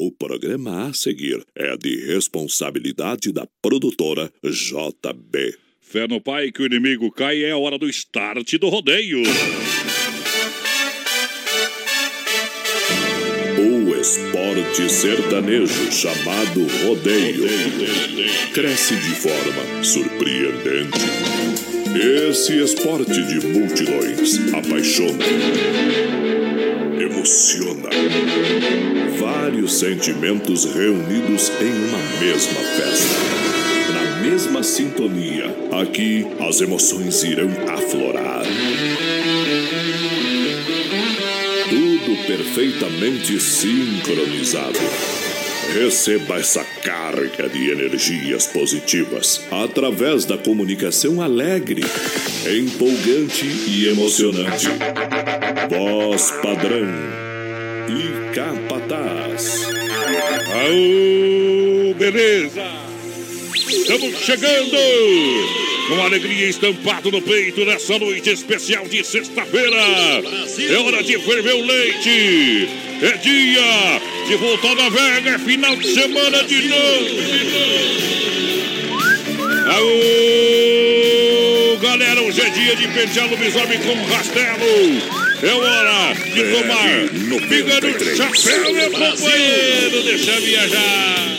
O programa a seguir é de responsabilidade da produtora JB. Fé no pai que o inimigo cai é a hora do start do rodeio. O esporte sertanejo chamado rodeio cresce de forma surpreendente. Esse esporte de multidões apaixona, emociona. Vários sentimentos reunidos em uma mesma festa. Na mesma sintonia, aqui as emoções irão aflorar. Tudo perfeitamente sincronizado. Receba essa carga de energias positivas através da comunicação alegre, empolgante e emocionante. Voz padrão e capataz. Aô, beleza! Estamos chegando! Com alegria estampado no peito nessa noite especial de sexta-feira. É hora de ferver o leite. É dia de voltar na Vega. É final de semana de novo. Aô, galera, hoje é dia de pentear lobisomem com rastelo. É hora de tomar pinga no chapéu, meu companheiro. Deixa viajar.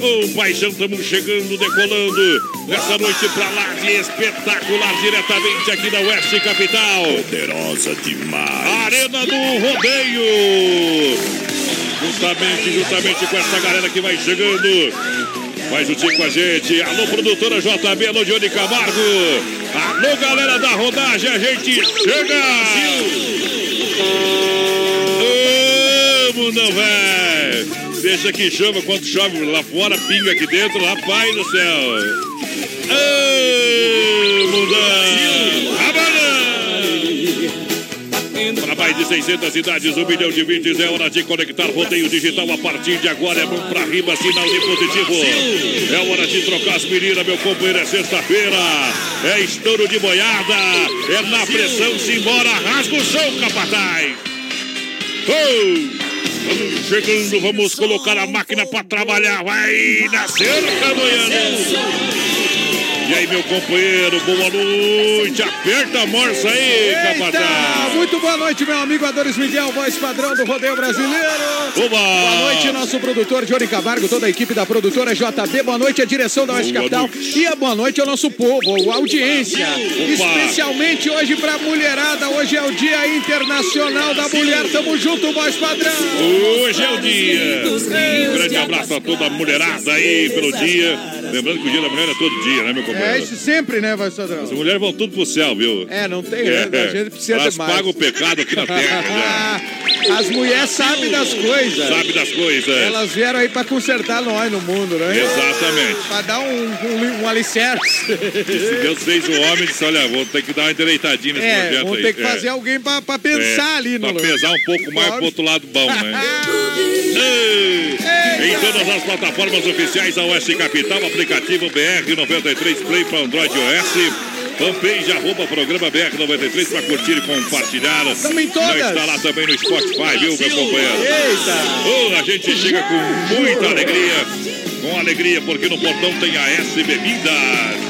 Ô paixão, estamos chegando, decolando nessa noite pra lá de espetacular, diretamente aqui da Oeste Capital. Poderosa demais. Arena do Rodeio. Justamente, justamente com essa galera que vai chegando. Vai juntinho com a gente. Alô, produtora JB, alô, Johnny Camargo. Alô, galera da rodagem, a gente chega. Vamos, não, velho. Deixa que chama quando chove lá fora, pinga aqui dentro, rapaz do céu. Ô, mundão! De 600 cidades, um milhão de vídeos, é hora de conectar rodeio digital. A partir de agora é bom pra riba, sinal de positivo. É hora de trocar as meninas, meu companheiro, é sexta-feira. É estouro de boiada, é na pressão, simbora, rasga o chão, capataz. Oh! Vamos chegando, vamos colocar a máquina pra trabalhar. Vai nascer, Canoiano. E aí, meu companheiro, boa noite. Aperta a morsa aí, capataz. Muito boa noite, meu amigo Adonis Miguel, voz padrão do Rodeio Brasileiro. Oba. Boa noite, nosso produtor Johnny Camargo, toda a equipe da produtora JB. Boa noite, a direção da Oeste Capital. noite. E a boa noite ao nosso povo, a audiência. Especialmente hoje pra mulherada. Hoje é o Dia Internacional da Mulher. Tamo junto, voz padrão. Hoje é o dia. Um grande abraço a toda a mulherada aí pelo dia. Lembrando que o dia da mulher é todo dia, né, meu É isso sempre, né, voz padrão? As mulheres vão tudo pro céu, viu? É, não tem, né? A gente precisa Elas de mais. pagam o pecado aqui na terra, né? As mulheres sabem das coisas. Sabe das coisas. Elas vieram aí pra consertar nós no mundo, né? Exatamente. Pra dar um, um, um alicerce. E se Deus fez o homem, disse, olha, vou ter que dar uma endireitadinha nesse É, projeto vamos aí. ter que É. fazer alguém pra, pra pensar É, ali no Pra pesar um pouco mais pro outro lado bom, né? Em todas as plataformas oficiais da Oeste Capital, aplicativo BR93 Play para Android e OS. Fanpage, arroba programa BR93 para curtir e compartilhar. Tamo em todas. Já está lá também no Spotify, viu, meu companheiro? Eita! Oh, a gente chega com muita alegria. Com alegria, porque no portão tem a S Bebidas.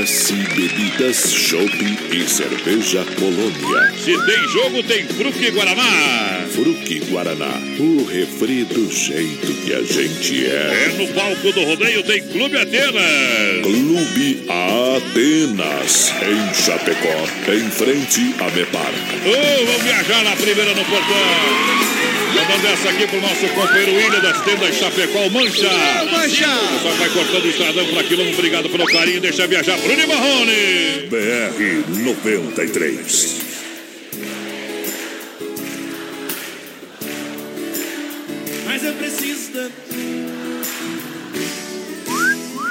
AS Bebidas, Shopping e Cerveja Colônia. Se tem jogo, tem Fruque Guaraná. Fruque Guaraná, o refri do jeito que a gente É é. no palco do rodeio, tem Clube Atenas. Clube Atenas, em Chapecó, em frente a Mepar. Oh, vamos viajar na primeira no portão. Mandando essa aqui pro nosso companheiro William das tendas Chapecó, Mancha. Mancha! Só vai cortando o estradão para quilômetro. Obrigado pelo carinho. Deixa viajar Bruno Marrone. BR 93. Mas eu preciso tanto.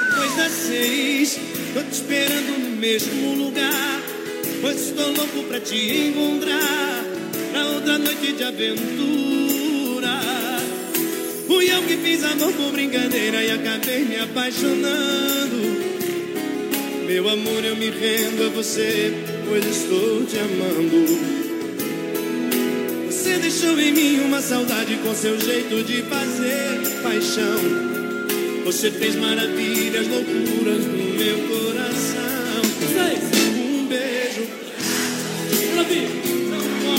Depois das seis, tô te esperando no mesmo lugar. Pois estou louco pra te encontrar. Outra noite de aventura. Fui eu que fiz amor por brincadeira e acabei me apaixonando. Meu amor, eu me rendo a você, pois estou te amando. Você deixou em mim uma saudade com seu jeito de fazer paixão. Você fez maravilhas, loucuras no meu coração. Um beijo, não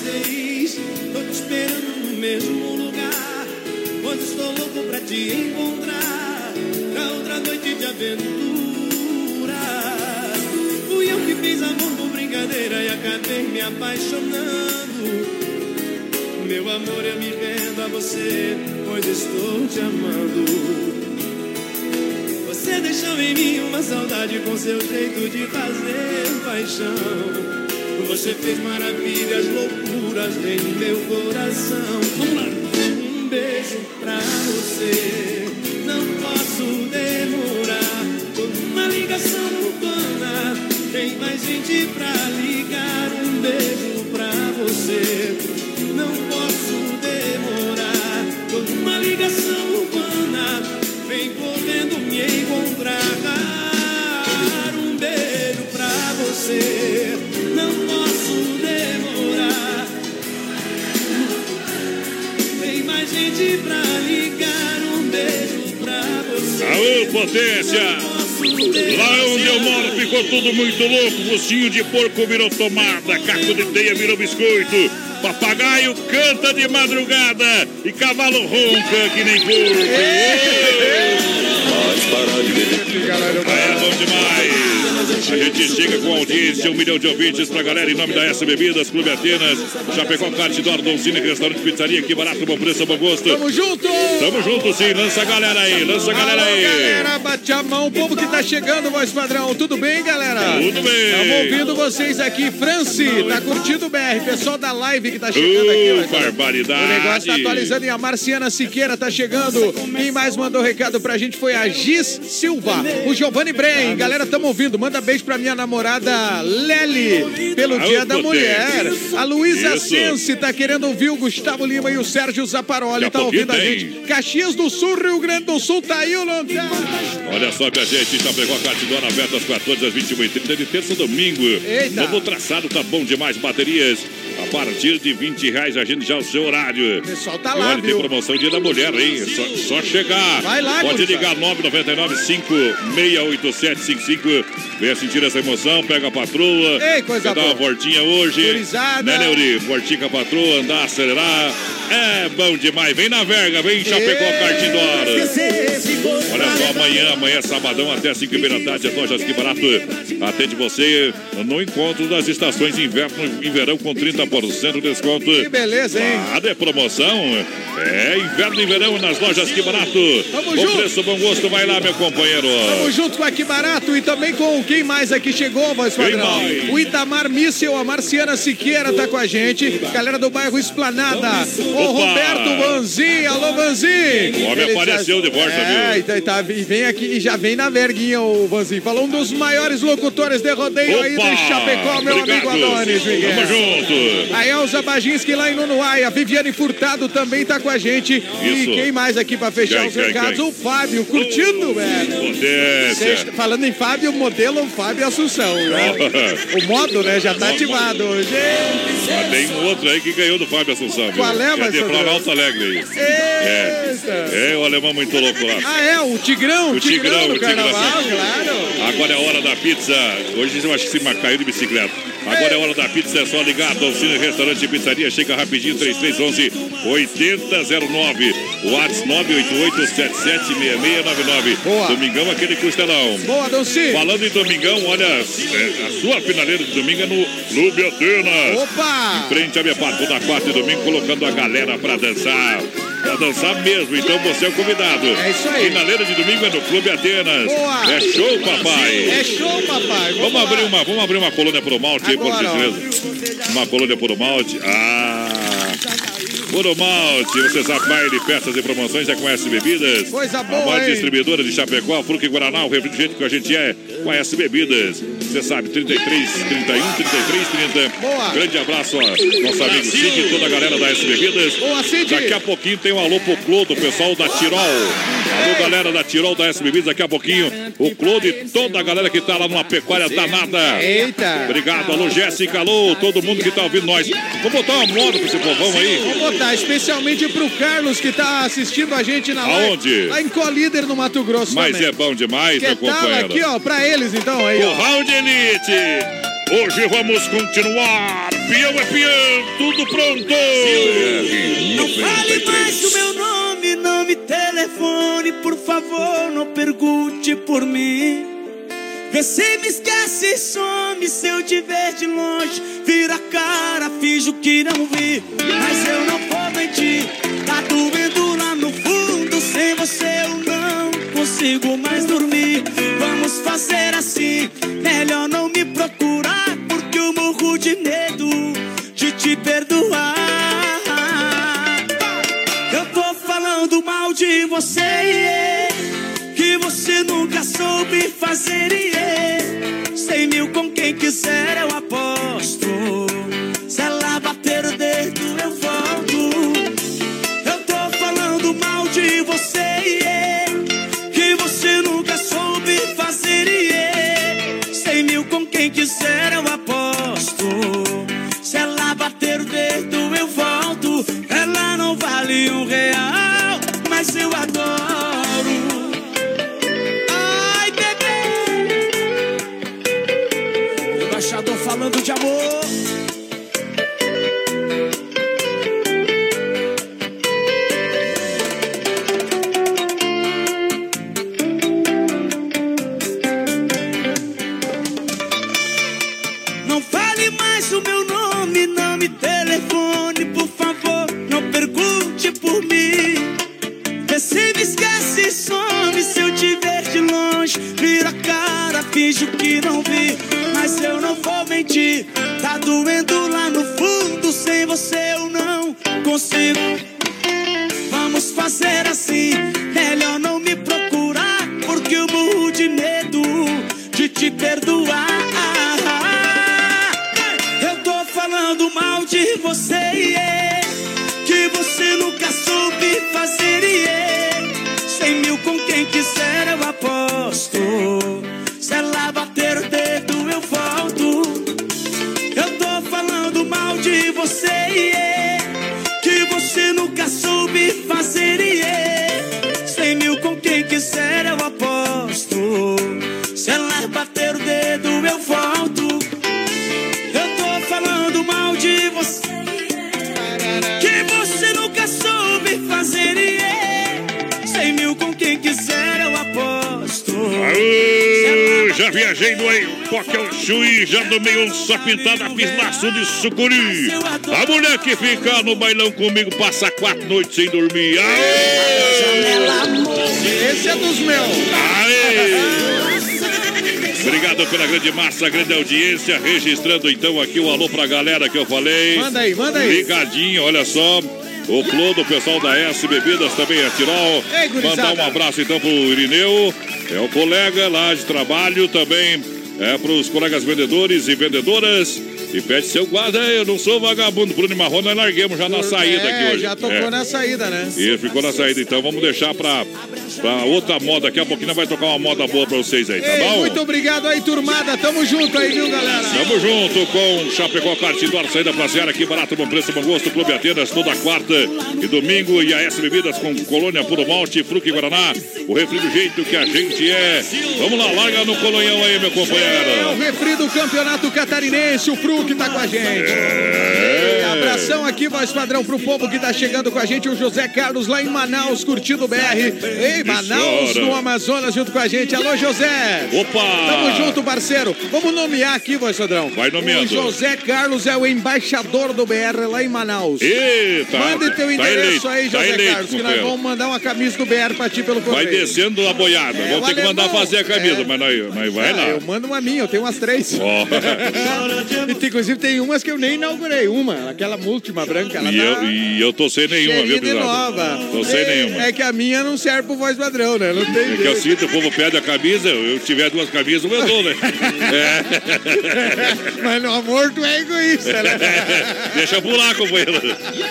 Seis, tô te esperando no mesmo lugar. Pois estou louco pra te encontrar. Pra outra noite de aventura. Fui eu que fiz amor por brincadeira e acabei me apaixonando. Meu amor, eu me rendo a você, pois estou te amando. Você deixou em mim uma saudade com seu jeito de fazer paixão. Você fez maravilhas, loucuras em meu coração. Vamos lá. Um beijo pra você, não posso demorar. Tô numa ligação urbana, tem mais gente pra ligar. Gente pra ligar. Um beijo pra você. Aô, potência! Lá onde eu moro ficou tudo muito louco. Focinho de porco virou tomada, caco de teia virou biscoito. Papagaio canta de madrugada e cavalo ronca que nem porco. É bom demais. A gente chega com audiência, um milhão de ouvintes pra galera em nome da S Bebidas, Clube Atenas, Chapecó Kart, Dordon Cine, Restaurante Pizzaria, que barato, bom preço, bom gosto. Tamo junto! Tamo junto sim, lança a galera aí, lança a galera Alô, aí. galera, bate a mão, o povo que tá chegando, voz padrão. Tudo bem, galera? Tudo bem. Estamos ouvindo vocês aqui. Franci, tá curtindo o BR. Pessoal da live que tá chegando aqui. Ó. barbaridade. O negócio tá atualizando e a Marciana Siqueira tá chegando. Quem mais mandou recado pra gente foi a Gis Silva, o Giovanni Bren. Galera, tamo ouvindo. Manda beijo pra minha namorada Lely, pelo Ah, Dia da. Mulher. A Luísa. Sense tá querendo ouvir o Gustavo Lima e o Sérgio Zaparoli. A Tá ouvindo a gente. Caxias do Sul, Rio Grande do Sul, tá aí o Lontar. Olha só que a gente já pegou a cartidora aberta às 14 às 21h30 de terça domingo. Eita. Novo traçado tá bom demais. Baterias partir de 20 reais. Agende já o seu horário. O pessoal tá E lá, olha, tem viu? promoção Dia da Mulher, hein? Só, só chegar. Vai lá, Pode ligar 999 568755 Venha sentir essa emoção, pega a patroa. Ei, coisa Quer dar uma boa. voltinha hoje. Gurizada. Né, Neuri? Voltinha com a patroa, andar, acelerar. É bom demais. Vem na verga, vem em Chapecó, Ei. Cartidora. Olha só, amanhã, amanhã é sabadão, até 5 h da tarde, as lojas que barato atende você no encontro das estações inverno e verão com 30% de desconto. Que beleza, hein? Nada é promoção. É inverno e verão nas lojas que barato. Tamo Bom junto. preço, bom gosto, vai lá, meu companheiro. Tamo junto com aqui barato e também com quem mais aqui chegou, voz padrão. O Itamar Míssel, a Marciana Siqueira tá com a gente. Galera do bairro Esplanada. O Opa! Roberto Vanzin, alô Vanzin. O homem apareceu de volta, é, viu? E, tá, e tá- e vem aqui e já vem na verguinha o Vanzin. Falou um dos maiores locutores de rodeio aí Opa! de Chapecó, meu Obrigado. amigo Adonis Miguel. Tamo junto. A Elza Baginski lá em Nunuai, a Viviane Furtado também tá com a gente. E Isso. quem mais aqui pra fechar Quem, os quem, recados? quem? O Fábio, curtindo, velho. Potência. Sexta- falando em Fábio, modelo Fábio Assunção. né? o modo, né, já tá ativado hoje. Mas tem um outro aí que ganhou do Fábio Assunção. Qual é, É Marcelo? Planalto Alegre aí. Eita. É, o alemão muito louco lá. Ah, é, o Tigrão, O Tigrão, Tigrão o do Tigrão, carnaval, claro. Agora é a hora da pizza. Hoje eu acho que se caiu de bicicleta. Agora é hora da pizza, é só ligar. Dolcine Restaurante e Pizzaria. Chega rapidinho, 3311 8009. WhatsApp 988776699. Boa. Domingão, aquele costelão. Boa, Donci. Falando em domingão, olha, é, a sua finaleira de domingo é no Clube Atenas. Opa! Frente a Bepar, toda quarta e domingo, colocando a galera pra dançar. Pra dançar mesmo, então você é o convidado. É isso aí. Finaleira de domingo é no Clube Atenas. Boa. É show, papai. É show, papai. Vamos, lá. abrir uma, vamos abrir uma colônia por malte aí, por gentileza. Uma colônia por malte. Ah. Puro Malte, você sabe, baile, peças e promoções, já conhece bebidas. Coisa A boa, maior hein? distribuidora de Chapecó, Fruque Guaraná, o refrigerante que a gente é, conhece bebidas. Você sabe, 33, 31, 33, 30. Boa. Grande abraço, ó, nosso amigo Cid e toda a galera da S Bebidas. Boa, Cid. Daqui a pouquinho tem um alô pro Clodo, o pessoal da Tirol. Alô, galera da Tirol da S Bebidas, daqui a pouquinho o Clodo e toda a galera que tá lá numa pecuária danada. Eita. Obrigado, alô Jéssica, alô, todo mundo que tá ouvindo nós. Vamos botar uma moda pra esse povão aí. Vou botar especialmente pro Carlos que tá assistindo a gente na live. Aonde? Lá em Colíder, no Mato Grosso Mas também. é bom demais, Que meu tal companheiro. aqui, ó, pra eles então aí, O. Round Elite. Hoje vamos continuar. Peão é peão, tudo pronto. Não fale mais o meu nome, não me telefone, por favor, não pergunte por mim. Vê se me esquece e some se eu te ver de longe. Vira a cara, finjo que não vi. Mas eu não vou mentir, tá doendo lá no fundo. Sem você eu não consigo mais dormir. Vamos fazer assim, melhor não me procurar. Porque eu morro de medo de te perdoar. Eu tô falando mal de você, que nunca soube fazer. yeah. Cem mil com quem quiser eu aposto. Se ela bater o dedo eu volto. Eu tô falando mal de você, yeah, que você nunca soube fazer. yeah. Cem mil com quem quiser eu aposto. Se ela bater o dedo eu volto. Ela não vale um real, mas eu adoro. Falando de amor. Já tomei um só pintada, fiz laço de sucuri. A mulher que fica no bailão comigo passa quatro noites sem dormir. Aê! Esse é dos meus. Aê! Obrigado pela grande massa, grande audiência. Registrando então aqui o alô pra galera que eu falei. Manda aí, manda aí. Ligadinho, olha só. O Clodo, o pessoal da S Bebidas também é Tirol. Ei. Mandar um abraço então pro Irineu, é o colega lá de trabalho também. É pros colegas vendedores e vendedoras. E pede seu guarda, eu não sou vagabundo. Bruno e Marrone, nós larguemos já na saída é, aqui hoje. já tocou É. na saída, né? E ficou na saída, então vamos deixar pra, pra outra moda. Daqui a pouquinho vai tocar uma moda boa pra vocês aí, tá Ei, bom? muito obrigado aí, turmada. Tamo junto aí, viu, galera? Tamo junto com Chapecó Cartidor, saída pra Seara, aqui barato, bom preço, bom gosto, Clube Atenas, toda quarta e domingo, e a S Bebidas com Colônia Puro Malte, Fruque Guaraná, o refri do jeito que a gente é. Vamos lá, larga no colonhão aí, meu É o companheiro. refri do Campeonato Catarinense, o Fru que tá com a gente. É. Abração aqui, voz padrão, pro povo que tá chegando com a gente, o José Carlos lá em Manaus, curtindo o BR. Ei, Manaus, no Amazonas, junto com a gente. Alô, José. Opa! Tamo junto, parceiro. Vamos nomear aqui, voz padrão. Vai nomeando. O José Carlos é o embaixador do BR lá em Manaus. Eita! Mande teu tá endereço eleito, aí, tá José eleito, Carlos, que nós vamos mandar uma camisa do BR pra ti pelo Vai correio. descendo a boiada. É, Vamos ter que mandar fazer a camisa, É. mas nós, nós vai Ah, lá. Eu mando uma minha, eu tenho umas três. Ó. E inclusive tem umas que eu nem inaugurei. Uma, aquela última branca, ela E tá eu, e eu tô sem nenhuma, viu, nova. Tô sem é, nenhuma. É que a minha não serve pro voz padrão, né? Não tem É que eu sinto, o povo pede a camisa, eu tiver duas camisas, eu dou, né? Mas no amor tu é egoísta, né? Deixa pular, companheiro.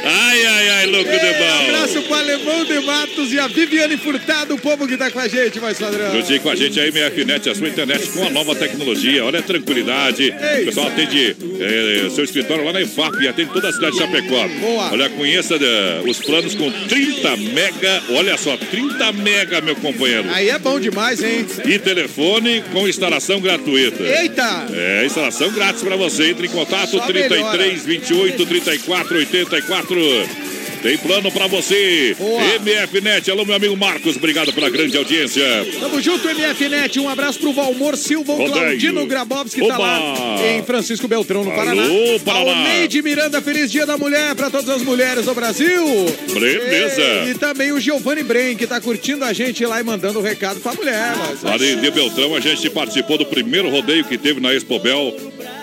Ai, ai, ai, louco de Um abraço pro Alemão de Matos e a Viviane Furtado, o povo que tá com a gente, voz padrão. Juntinho com a gente aí, MFNet, a sua internet com a nova tecnologia. Olha a tranquilidade. O pessoal atende eh, seu escritório lá na IFAP, atende toda a cidade de Chapecó. Boa. Olha, conheça eh, os planos com 30 mega. Olha só, 30 mega, meu companheiro. Aí é bom demais, hein? E telefone com instalação gratuita. Eita! É, instalação grátis para você. Entre em contato Só 33 28 34 84. Tem plano para você. Boa. MFNet. Alô, meu amigo Marcos. Obrigado pela grande audiência. Tamo junto, MFNet. Um abraço pro Valmor Silva, o. Claudino Grabowski, que tá lá em Francisco Beltrão, no Alô, Paraná. Paraná. Ao Neide Miranda, feliz dia da mulher pra todas as mulheres do Brasil. Beleza. E, e também o Giovanni Bren, que tá curtindo a gente lá e mandando o recado pra mulher. Mas, Ali de Beltrão, a gente participou do primeiro rodeio que teve na Expobel.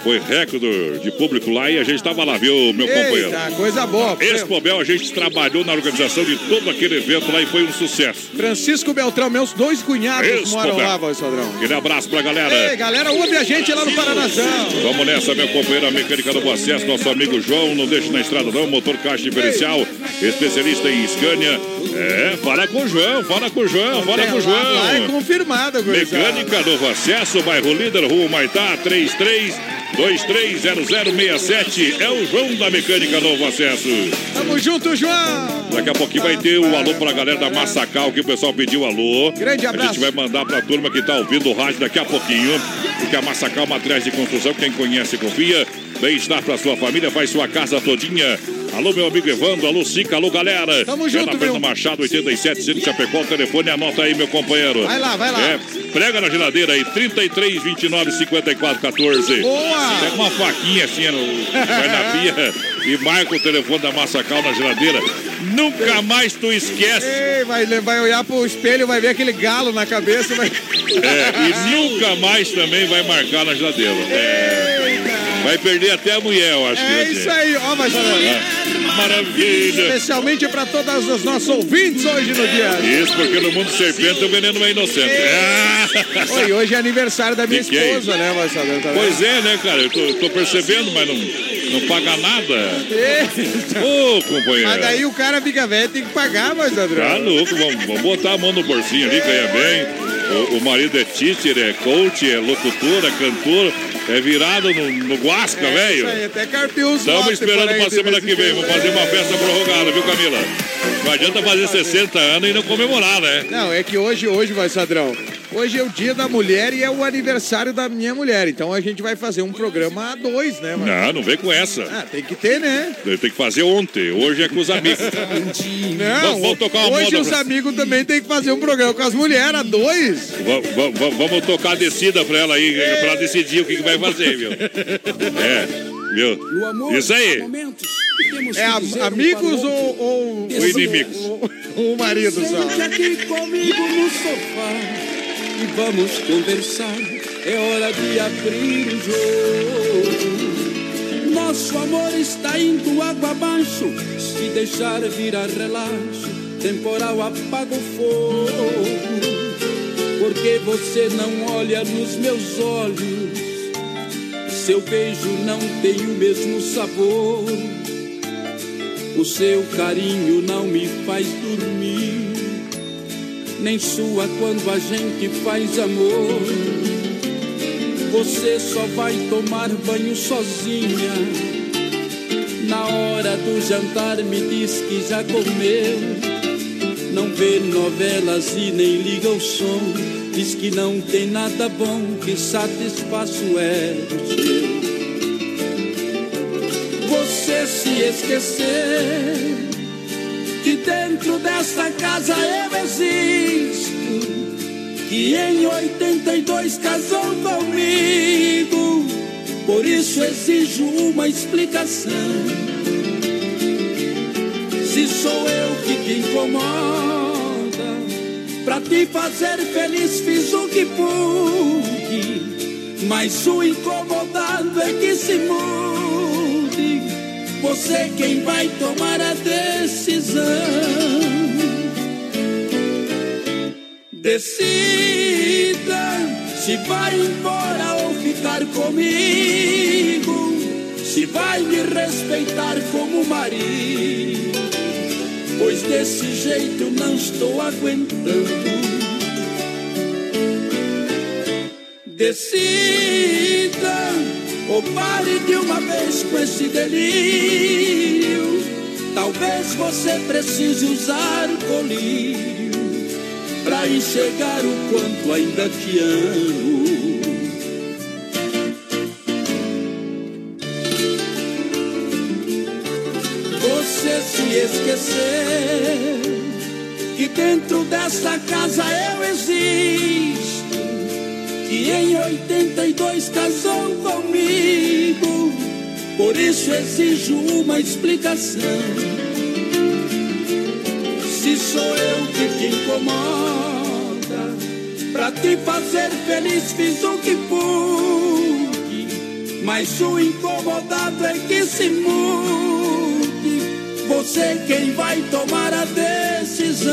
Foi recorde de público lá e a gente estava lá, viu, meu companheiro? Eita, coisa boa. Expobel, a gente trabalhou na organização de todo aquele evento lá e foi um sucesso. Francisco Beltrão, meus dois cunhados Expobel. moram lá, voz padrão. Aquele abraço pra galera. Ei, galera, ouve a gente lá no Paranazão. Vamos nessa, meu companheiro, a mecânica do Acesso, nosso amigo João, não deixa na estrada não, motor caixa diferencial, especialista em Scania. É, fala com o João, fala com o João, fala com o Lá, lá é João. confirmado. Mecânica Novo Acesso, bairro Líder, Rua Maitá, 33 230067. É o João da Mecânica Novo Acesso. Tamo junto, João. Daqui a pouquinho vai ter o alô pra galera da Massacal, que o pessoal pediu alô. Grande A abraço. gente vai mandar pra turma que tá ouvindo o rádio daqui a pouquinho. Porque a Massacal Materiais de Construção, quem conhece, confia. Bem-estar pra sua família, faz sua casa todinha. Alô, meu amigo Evandro, alô, Sica, alô, galera. Tamo é junto, na Fernando meu. Machado, 87, Centro Chapecó, telefone, anota aí, meu companheiro. Vai lá, vai lá. É, prega na geladeira aí, 33, 29, 54, 14. Boa. Pega uma faquinha assim, no- vai na pia e marca o telefone da Massacal na geladeira. Nunca mais tu esquece. Ei, vai, vai olhar pro espelho, vai ver aquele galo na cabeça. Vai... É, e nunca mais também vai marcar na geladeira. É, vai perder até a mulher, eu acho É isso aí, ó, vai Maravilha. Especialmente pra todos os nossos ouvintes hoje no dia. Isso, porque no mundo serpente o veneno é inocente. É. Oi, hoje é aniversário da minha esposa, né, Marcelo? Tá? Pois é, né, cara? Eu tô, tô percebendo, mas não, não paga nada. Ô, companheiro. Mas daí o cara fica velho, tem que pagar, mas Tá Adriano. louco, vamos, vamos botar a mão no bolsinho ali, ganha bem. O, o marido é teacher, é coach, é locutor, é cantor, é virado no, no guasca, Isso velho. até carpiu os Estamos esperando pra semana que em vem. Vamos fazer uma festa prorrogada, viu, Camila? Não adianta fazer 60 anos e não comemorar, né? Não, é que hoje, hoje, vai, Sadrão. Hoje é o dia da mulher e é o aniversário da minha mulher. Então a gente vai fazer um programa a dois, né, mano? Não, não vem com essa. Ah, tem que ter, né? Tem que fazer ontem. Hoje é com os amigos. Não, Vamos- vamos tocar uma hoje moda os pra- amigos também tem que fazer um programa com as mulheres, a dois. Va- va- va- Vamos tocar a descida pra ela aí, pra ela decidir o que, que vai fazer, viu? É, amor, Isso aí. É um amigos outro, ou, ou, Ou inimigos? ou- ou o marido só? Sente aqui comigo no sofá e vamos conversar. É hora de abrir o jogo. Nosso amor está indo água abaixo. Se deixar virar relaxo, temporal apaga o fogo. Porque você não olha nos meus olhos. Seu beijo não tem o mesmo sabor. O seu carinho não me faz dormir, nem sua quando a gente faz amor. Você só vai tomar banho sozinha. Na hora do jantar me diz que já comeu. Não vê novelas e nem liga o som. Diz que não tem nada bom que satisfaça o ego seu. você se esquecer que dentro desta casa eu existo, que em 82 casou comigo, por isso exijo uma explicação. Se sou eu que te incomoda, pra te fazer feliz fiz o que pude, mas o incomodado é que se mude. Você quem vai tomar a decisão. Decida se vai embora ou ficar comigo, se vai me respeitar como marido, pois desse jeito não estou aguentando. Decida ou pare de uma vez com esse delírio. Talvez você precise usar colírio para enxergar o quanto ainda te amo. Você se esquecer que dentro dessa casa eu existo, que em 82 casou comigo, por isso exijo uma explicação se sou eu que te incomoda, pra te fazer feliz fiz o que pude, mas o incomodado é que se mude. Você quem vai tomar a decisão.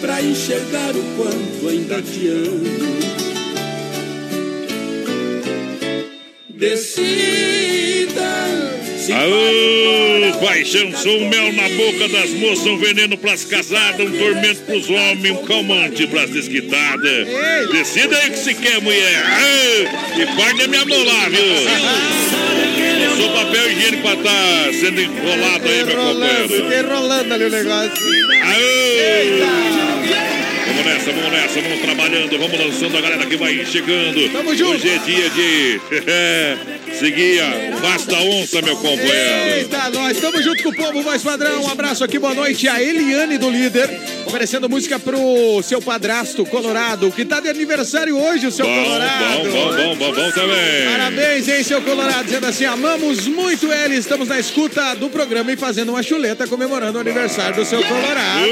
para enxergar o quanto ainda te amo. Decida Aô, paixão, sou um mel na boca das moças, um veneno pras casadas, um tormento pros homens, um calmante pras desquitadas. Decida aí o que se quer, mulher. Aô, e parte da minha mão lá, viu? Sou papel higiênico pra tá sendo enrolado aí, meu companheiro. fiquei rolando ali o negócio. Aô! Vamos nessa, vamos nessa, vamos trabalhando, vamos lançando a galera que vai chegando. Tamo junto. Hoje é dia de seguir a Basta Onça, meu companheiro. Eita, nós estamos junto com o povo mais padrão. Um abraço aqui, boa noite. A Eliane do Líder, oferecendo música pro seu padrasto Colorado, que tá de aniversário hoje, o seu Bom, Colorado. bom, bom, bom, bom, bom também. Parabéns, hein, seu Colorado, dizendo assim, amamos muito ele, estamos na escuta do programa e fazendo uma chuleta comemorando o aniversário do seu Colorado.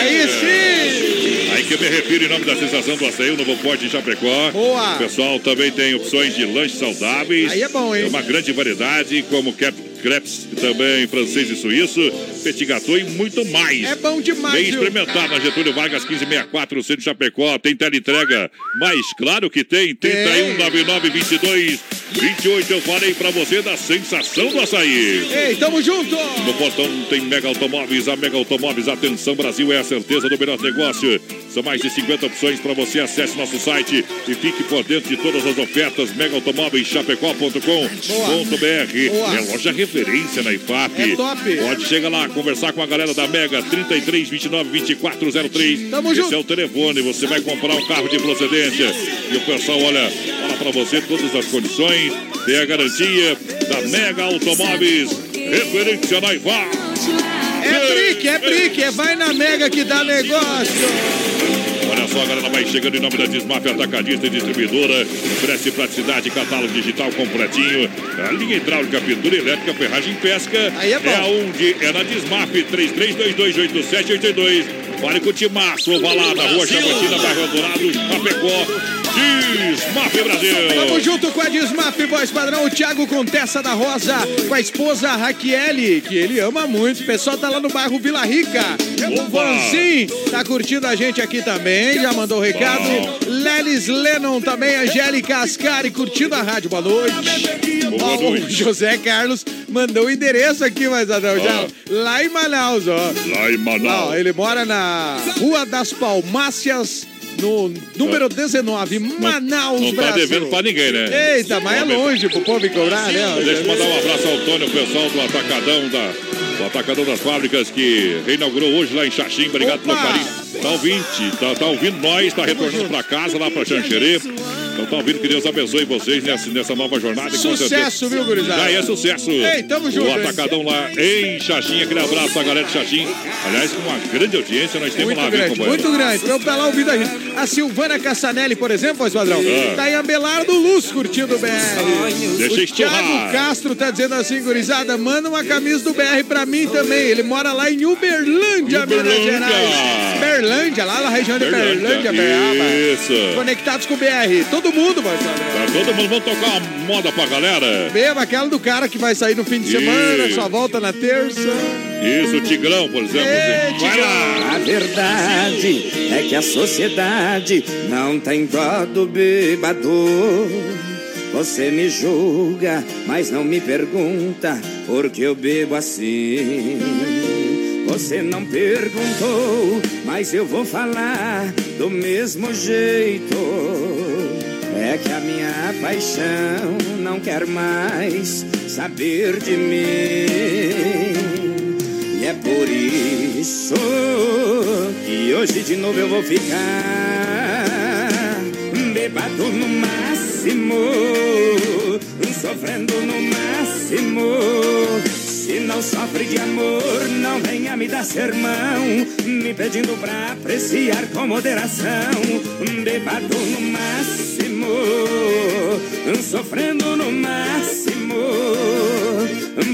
Aí sim! Que me refiro em nome da sensação do açaí, o novo porte em Chapecó. Boa. O pessoal também tem opções de lanches saudáveis. Aí é bom, hein? É uma grande variedade, como cap crepes, também francês e suíço, petit gâteau e muito mais. É bom demais, Vem experimentar na Getúlio Vargas 1564, Centro de Chapecó. Tem teleentrega, mas claro que tem. 31 99 22 28. Eu falei pra você da sensação do açaí. Ei, tamo junto! No portão tem Mega Automóveis. A Mega Automóveis, atenção Brasil, é a certeza do melhor negócio. São mais de 50 opções para você. Acesse nosso site e fique por dentro de todas as ofertas. megaautomóveischapecó.com.br Boa. É loja referência na IFAP. É top. Pode chegar lá, conversar com a galera da Mega 33 29 24 03. Tamo Esse junto. é o telefone. Você vai comprar um carro de procedência. E o pessoal, olha, fala para você todas as condições. Tem a garantia da Mega Automóveis. Referência na IFAP. É brique, é brique, é vai na Mega que dá negócio. Olha só, a galera vai chegando em nome da Desmaf Atacadista e Distribuidora. Oferece praticidade, catálogo digital completinho. A linha hidráulica, pintura elétrica, ferragem pesca. Aí é bom. É aonde? É na Desmaf 33228782. Fale com o Timaço, na rua Chamantina, bairro Dourado, Chapecó. Desmaf Brasil. Tamo junto com a Desmaf, voz padrão, o Thiago Contessa da Rosa, com a esposa Raquiele, que ele ama muito. O pessoal tá lá no bairro Vila Rica. O Vanzin tá curtindo a gente aqui também, já mandou o recado. Lelis Lennon também, Angélica Ascari, curtindo a rádio. Boa noite. Boa Ó, noite. O José Carlos mandou o endereço aqui, mas Adão, já, lá em Manaus, ó. Lá em Ó, Manaus. ele mora na Rua das Palmácias, no número 19, Manaus, Não tá Brasil. devendo pra ninguém, né? Eita, mas é longe pro povo ir cobrar, né? Deixa eu mandar um abraço ao Antônio, o pessoal do Atacadão da. O Atacadão das Fábricas que reinaugurou hoje lá em Xaxim. Obrigado pelo Opa! carinho. Tá ouvindo, tá, tá ouvindo nós, tá retornando pra casa, lá pra Xanxerê. Então tá ouvindo, que Deus abençoe vocês nessa, nessa nova jornada. Sucesso, viu, gurizada? Já é sucesso. Ei, tamo junto, O hein? Atacadão lá em Xaxim. Aquele abraço à galera de Xaxim. Aliás, com uma grande audiência, nós temos Muito lá, viu, grande, companheiro? muito grande. Então tá lá ouvindo a gente. A Silvana Cassanelli, por exemplo, voz padrão, Ah. tá em Abelardo Luz curtindo o BR. Deixa O Thiago. Castro tá dizendo assim, gurizada, manda uma camisa do BR pra mim também. Ele mora lá em Uberlândia, Minas Uberlândia. Gerais. Berlândia, lá na região de Berlândia, Beraba. Isso. Conectados com o BR. Todo mundo, voz padrão. Tá todo mundo, vamos tocar uma moda pra galera. Mesmo aquela do cara que vai sair no fim de semana, Isso. só volta na terça. Isso, Tigrão, por exemplo. Ei, assim. Vai lá. A verdade é que a sociedade não tem dó do bêbado. Você me julga, mas não me pergunta por que eu bebo assim. Você não perguntou, mas eu vou falar do mesmo jeito. É que a minha paixão não quer mais saber de mim. E é por isso que hoje de novo eu vou ficar bebado no máximo, sofrendo no máximo. Se não sofre de amor, não venha me dar sermão, me pedindo pra apreciar com moderação. Bebado no máximo, sofrendo no máximo.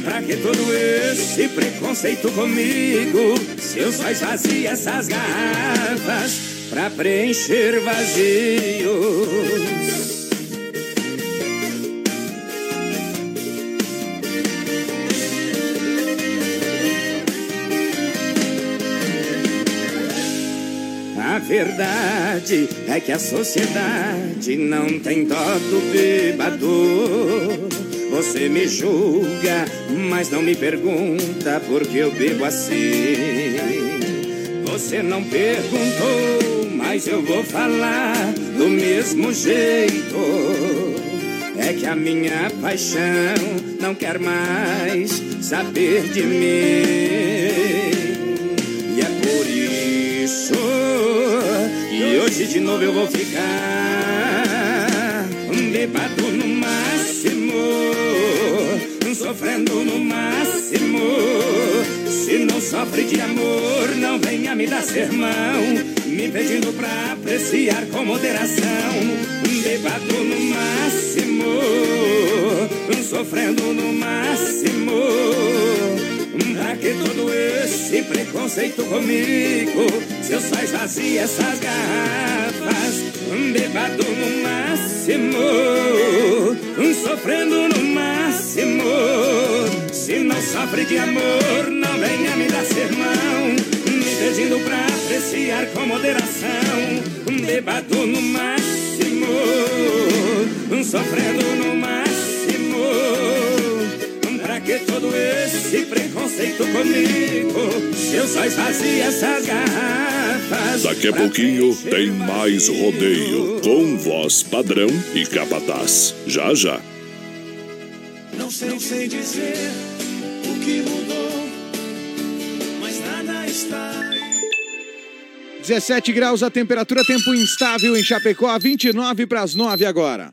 Pra que todo esse preconceito comigo? Se eu só esvazio essas garrafas pra preencher vazios. Verdade é que a sociedade não tem dó do bêbado. Você me julga, mas não me pergunta por que eu bebo assim. Você não perguntou, mas eu vou falar do mesmo jeito. É que a minha paixão não quer mais saber de mim. Hoje de novo eu vou ficar bebado no máximo, sofrendo no máximo. Se não sofre de amor, não venha me dar sermão, me pedindo pra apreciar com moderação. Bebado no máximo, sofrendo no máximo. Pra que todo esse preconceito comigo? Se eu só essas garrafas, bebado no máximo, sofrendo no máximo. Se não sofre de amor, não venha me dar sermão, me pedindo pra apreciar com moderação. Bebado no máximo, sofrendo no máximo. Que todo esse preconceito comigo? Se eu só esvazio essas garrafas. Daqui a pouquinho tem mais rodeio com voz padrão e capataz. Já já. Não sei, não sei dizer o que mudou, mas nada está aí. 17 graus a temperatura, tempo instável em Chapecó, 29 para as 9 agora.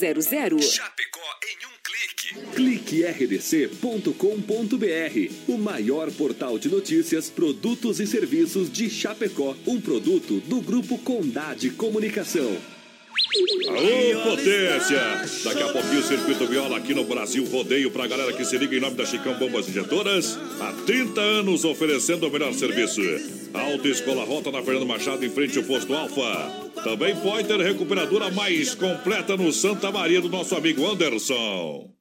3328-3100. Chapecó em um clique. cliquerdc.com.br, o maior portal de notícias, produtos e serviços de Chapecó, um produto do grupo Condade Comunicação. Alô, potência! Daqui a pouquinho o Circuito Viola aqui no Brasil Rodeio pra galera que se liga em nome da Chicão Bombas Injetoras. Há 30 anos oferecendo o melhor serviço. Alta Escola Rota na Fernando Machado em frente ao posto Alfa. Também Pointer Recuperadora mais completa no Santa Maria do nosso amigo Anderson.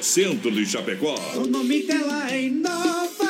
centro de Chapecó. O nome dela é Inova.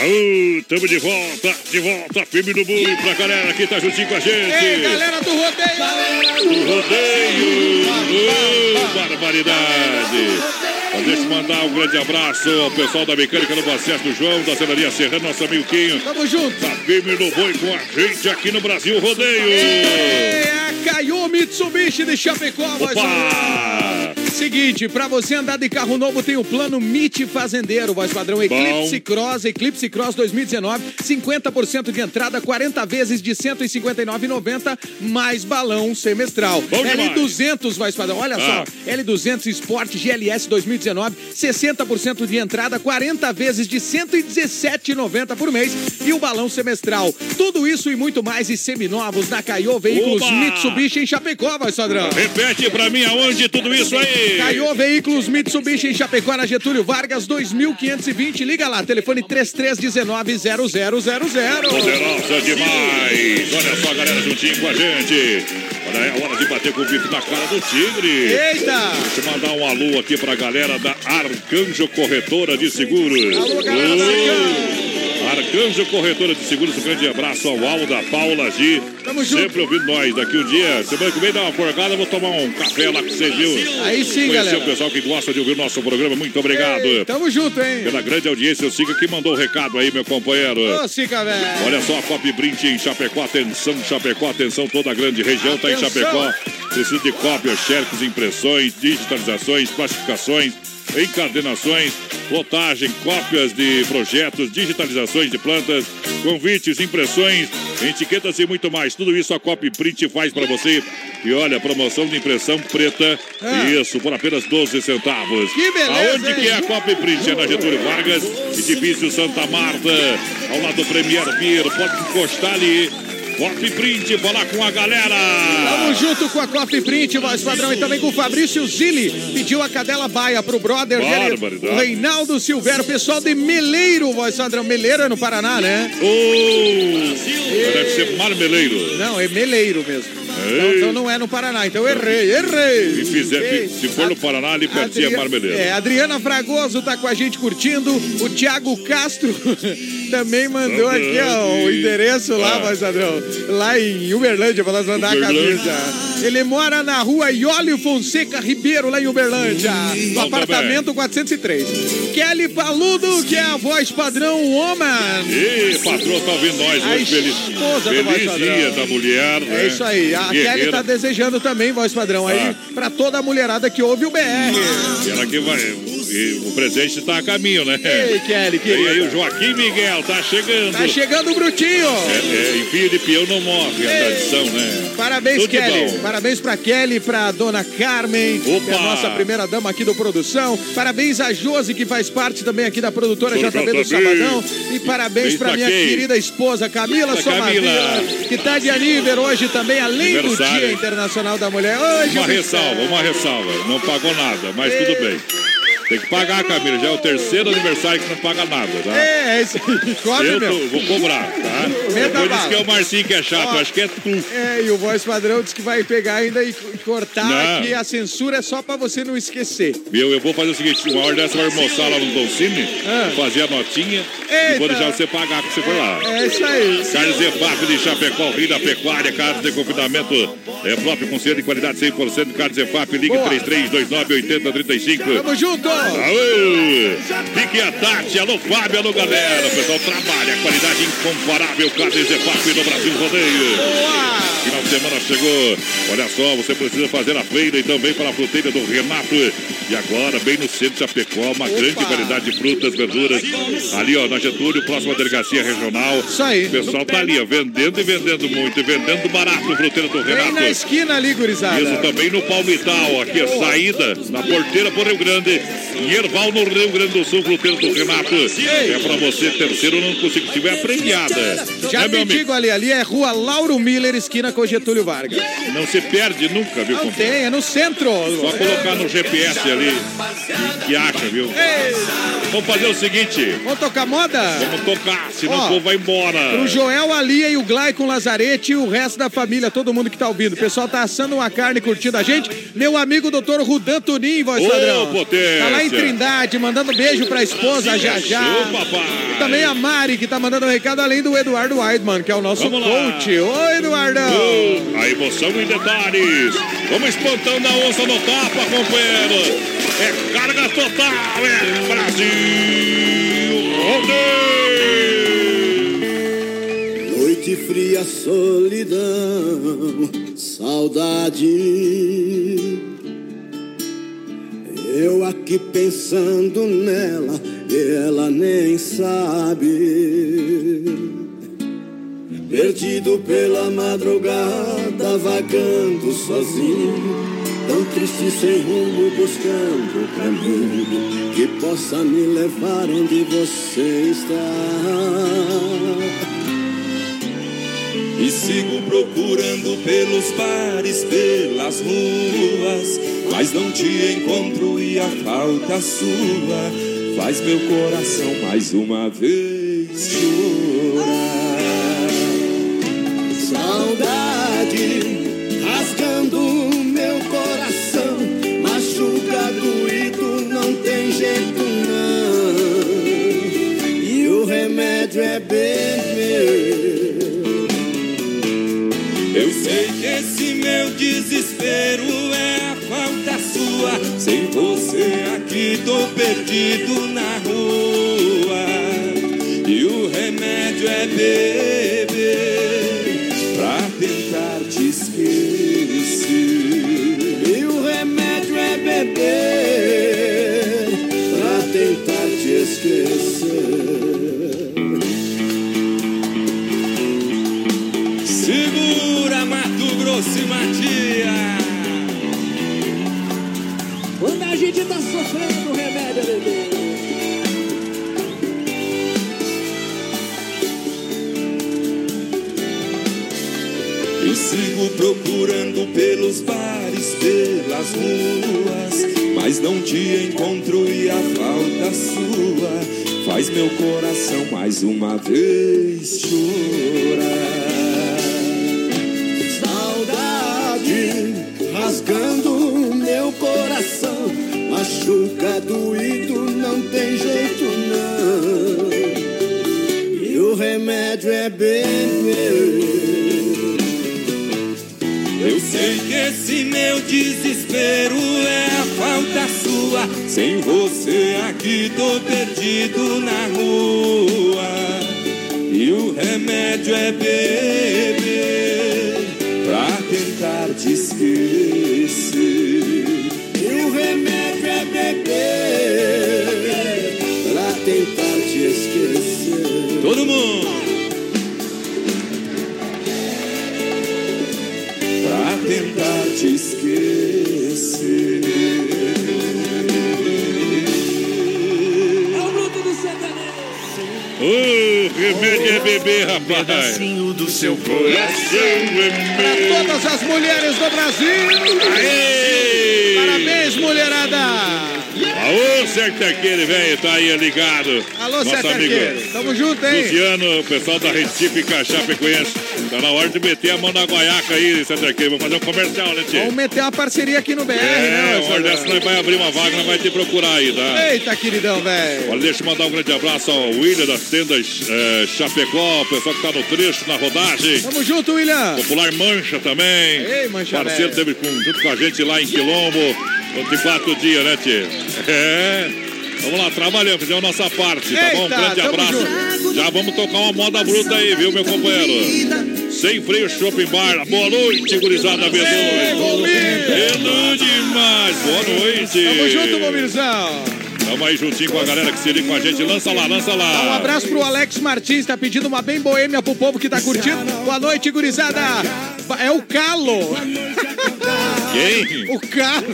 Aô, tamo de volta, de volta, firme no boi pra galera que tá juntinho com a gente. Ei, galera do rodeio! Do rodeio, Ô, barbaridade. Então, deixa eu mandar um grande abraço ao pessoal da mecânica no Acesso do João, da Celaria Serrano, nosso amigo Quinho. Tamo junto! Tá firme no boi com a gente aqui no Brasil Rodeio. É a Caio Mitsubishi de Chapecó, voz padrão. Opa! Seguinte, pra você andar de carro novo, tem o plano MIT Fazendeiro, voz padrão Eclipse Cross, Eclipse Cross 2019, 50% de entrada, 40 vezes de 159,90, mais balão semestral. Bom demais. L200, voz padrão, olha Ah. só, L200 Sport GLS 2019, 60% de entrada, 40 vezes de 117,90 por mês e o balão semestral. Tudo isso e muito mais e seminovos na Caio Veículos Oba! Mitsubishi em Chapecó, voz padrão. Repete pra mim aonde tudo isso aí. Caiô Veículos Mitsubishi em Chapecó, na Getúlio Vargas, 2520. Liga lá, telefone 3319-0000. Poderosa demais! Olha só, galera, juntinho com a gente. Olha, é hora de bater com o bico na cara do Tigre. Eita! Deixa eu mandar um alô aqui pra galera da Arcanjo Corretora de Seguros. Alô, galera da Ô, Arcanjo Corretora de Seguros, um grande abraço ao Alda, Paula G. Tamo junto. Sempre ouvindo nós. Daqui um dia, semana que vem, dá uma forgada, vou tomar um café lá com vocês, viu? Aí sim, Conhecer galera. o pessoal que gosta de ouvir o nosso programa. Muito obrigado. Ei, tamo junto, hein? Pela grande audiência, o Siga que mandou o recado aí, meu companheiro. Ô, Sica, velho. Olha só, a Cop Brint em Chapecó, atenção Chapecó, atenção toda a grande região está em Atenção. Chapecó. Precisa de cópias, xerox, impressões, digitalizações, plastificações, encadenações, lotagem, cópias de projetos, digitalizações de plantas, convites, impressões, etiquetas e muito mais. Tudo isso a Cop Print faz para você. E olha, promoção de impressão preta, Ah. isso, por apenas 12 centavos. Que beleza, Aonde que hein? é a Cop Print? É na Getúlio Vargas, edifício Santa Marta, ao lado do Premier Beer. Pode encostar ali. Cop Print, falar com a galera. Tamo junto com a Coffee Print, voz padrão, e também com o Fabrício Zilli. Pediu a cadela baia pro brother dele, o Reinaldo Silvério, pessoal de Meleiro, voz padrão. Meleiro é no Paraná, né? Ô, deve ser marmeleiro. Não, é Meleiro mesmo. Então, então não é no Paraná. Então errei, errei. Se, fizer, se for no Paraná, ali pertinho é Adri- Marmeleiro. É, Adriana Fragoso tá com a gente curtindo. O Thiago Castro também mandou aqui ó, o endereço lá, Ah. mas Adrão, lá em Uberlândia, pra nós mandar a Uberlândia. camisa. Ele mora na rua Iólio Fonseca Ribeiro, lá em Uberlândia, no Bom apartamento 403. Kelly Paludo, que é a voz padrão Woman. Ih, patroa, tá ouvindo nós A hoje. Feliz, voz feliz padrão. dia da mulher. É né? isso aí. A Kelly Guerreira. tá desejando também, voz padrão, aí, Ah. pra toda a mulherada que ouve o BR. E ela que vai. E o presente tá a caminho, né? Ei, Kelly, E aí, o Joaquim Miguel tá chegando. Tá chegando o Brutinho. É, é, e filho de peão não morre, a Ei. tradição, né? Parabéns, Tudo Kelly. Parabéns pra Kelly, pra dona Carmen, Opa. que é a nossa primeira dama aqui do Produção. Parabéns a Josi, que faz parte também aqui da produtora JB do JB. Sabadão. E parabéns pra minha quem? querida esposa Camila Camila. que tá de aniversário hoje também, além do. Dia Internacional da Mulher. Hoje Uma ressalva, uma ressalva. Não pagou nada, mas tudo bem. Tem que pagar, Camila. Já é o terceiro aniversário que não paga nada, tá? É, é isso. Cobre, Eu tô- vou cobrar, tá? Depois disse que é o Marcinho que é chato, Ó. acho que é tu. É, e o voz padrão disse que vai pegar ainda e cortar Não. que a censura é só pra você não esquecer. Meu, eu vou fazer o seguinte: uma hora dessa vai almoçar lá no Don Cine, Ah. fazer a notinha Eita. e vou deixar você pagar quando você for lá. É isso aí. Carnes Zefap de Chapecó, Rio da Pecuária, carne de confinamento é próprio com de qualidade 100%. Carnes Zefap, ligue Boa. 33298035. Tamo junto! Alô! Fique a Tati, alô Fábio, alô galera. O pessoal trabalha, qualidade incomparável. Carnes Zefap no Brasil Rodeio. Final de semana chegou. Olha só, você precisa fazer a feira e também para a fruteira do Renato. E agora, bem no centro de Chapecó, uma grande variedade de frutas, verduras. Ali, ó, na Getúlio, próxima delegacia regional. Isso aí. O pessoal tá ali, ó, vendendo e vendendo muito. E vendendo barato, fruteira do Bem na Renato. esquina ali, gurizada. Isso também no Palmital, aqui a saída, na porteira pro Rio Grande. E Erval no Rio Grande do Sul, fruteiro do Renato. É pra você, terceiro, não consigo, tiver premiada. Já né, meu te amigo? digo ali, ali é rua Lauro Miller, esquina com Getúlio Vargas. Não se perde nunca, viu, Não tem, é no centro. Só colocar no GPS ali que acha, viu? Ei, Vamos fazer o seguinte, vamos tocar moda? vamos tocar, senão Ó, o povo vai embora. O Joel, a Lia e o Glaicon Lazarete e o resto da família, todo mundo que tá ouvindo. O pessoal tá assando uma carne curtindo a gente. Meu amigo doutor Rudan Tunim, voz Ô, padrão. potência. Tá lá em Trindade, mandando beijo pra esposa já já. Ô, papai. E também a Mari, que tá mandando um recado, além do Eduardo Weidman, que é o nosso Vamos lá. coach. Oi, Eduardão. Oh, a emoção em detalhes. Vamos espantando a onça no tapa, companheiro. É carga total, é Brasil. Rodeio. Noite fria, solidão, saudade. Eu aqui pensando nela, e ela nem sabe. Perdido pela madrugada, vagando sozinho, tão triste sem rumo, buscando o caminho que possa me levar onde você está. E sigo procurando pelos bares, pelas ruas, mas não te encontro e a falta sua faz meu coração mais uma vez chorar. Saudade rasgando meu coração, machuca doído, não tem jeito não. E o remédio é beber. Eu sei que esse meu desespero Sem você aqui tô perdido na rua. E o remédio é beber pelos bares, pelas ruas, mas não te encontro e a falta sua faz meu coração mais uma vez chorar. Saudade rasgando meu coração, machuca doído, não tem jeito não. E o remédio é beber. Meu desespero é a falta sua. Sem você aqui tô perdido na rua. E o remédio é beber pra tentar te é beber, rapaz. Pedacinho do seu Coração é. Para todas as mulheres do Brasil. Aê! Parabéns, mulherada. Aô, Sertaqueiro, velho, tá aí ligado. Alô, Sertaqueiro. amigo Tamo junto, hein? Luciano, o pessoal da Retífica Chapecoense. Tá na hora de meter a mão na guaiaca aí, Sertaqueiro. Vamos fazer um comercial, né, tio? Vamos meter uma parceria aqui no BR, É, né? uma hora dessa nós vai abrir uma vaga, nós vai te procurar aí, tá? Eita, queridão, velho. Olha, deixa eu mandar um grande abraço ao William das tendas eh, Chapecó, o pessoal que tá no trecho, na rodagem. Tamo junto, William. Popular Mancha também. Ei, Mancha Parceiro velho. teve com, junto com a gente lá em Quilombo. 24 dias, né, Tio? É. Vamos lá, trabalhando, fizemos a nossa parte, tá bom? Um Eita, grande abraço. junto. Já vamos tocar uma moda bruta aí, viu, meu companheiro? Sem freio Shopping Bar. Boa noite, gurizada Ei, B2. Bomir. Lindo demais. Boa noite. Tamo junto, Bomirzão. Tamo aí juntinho com a galera que se liga com a gente. Lança lá, lança lá. Um abraço pro Alex Martins, tá pedindo uma bem boêmia pro povo que tá curtindo. Boa noite, gurizada. É o Calo. Quem? O Calo.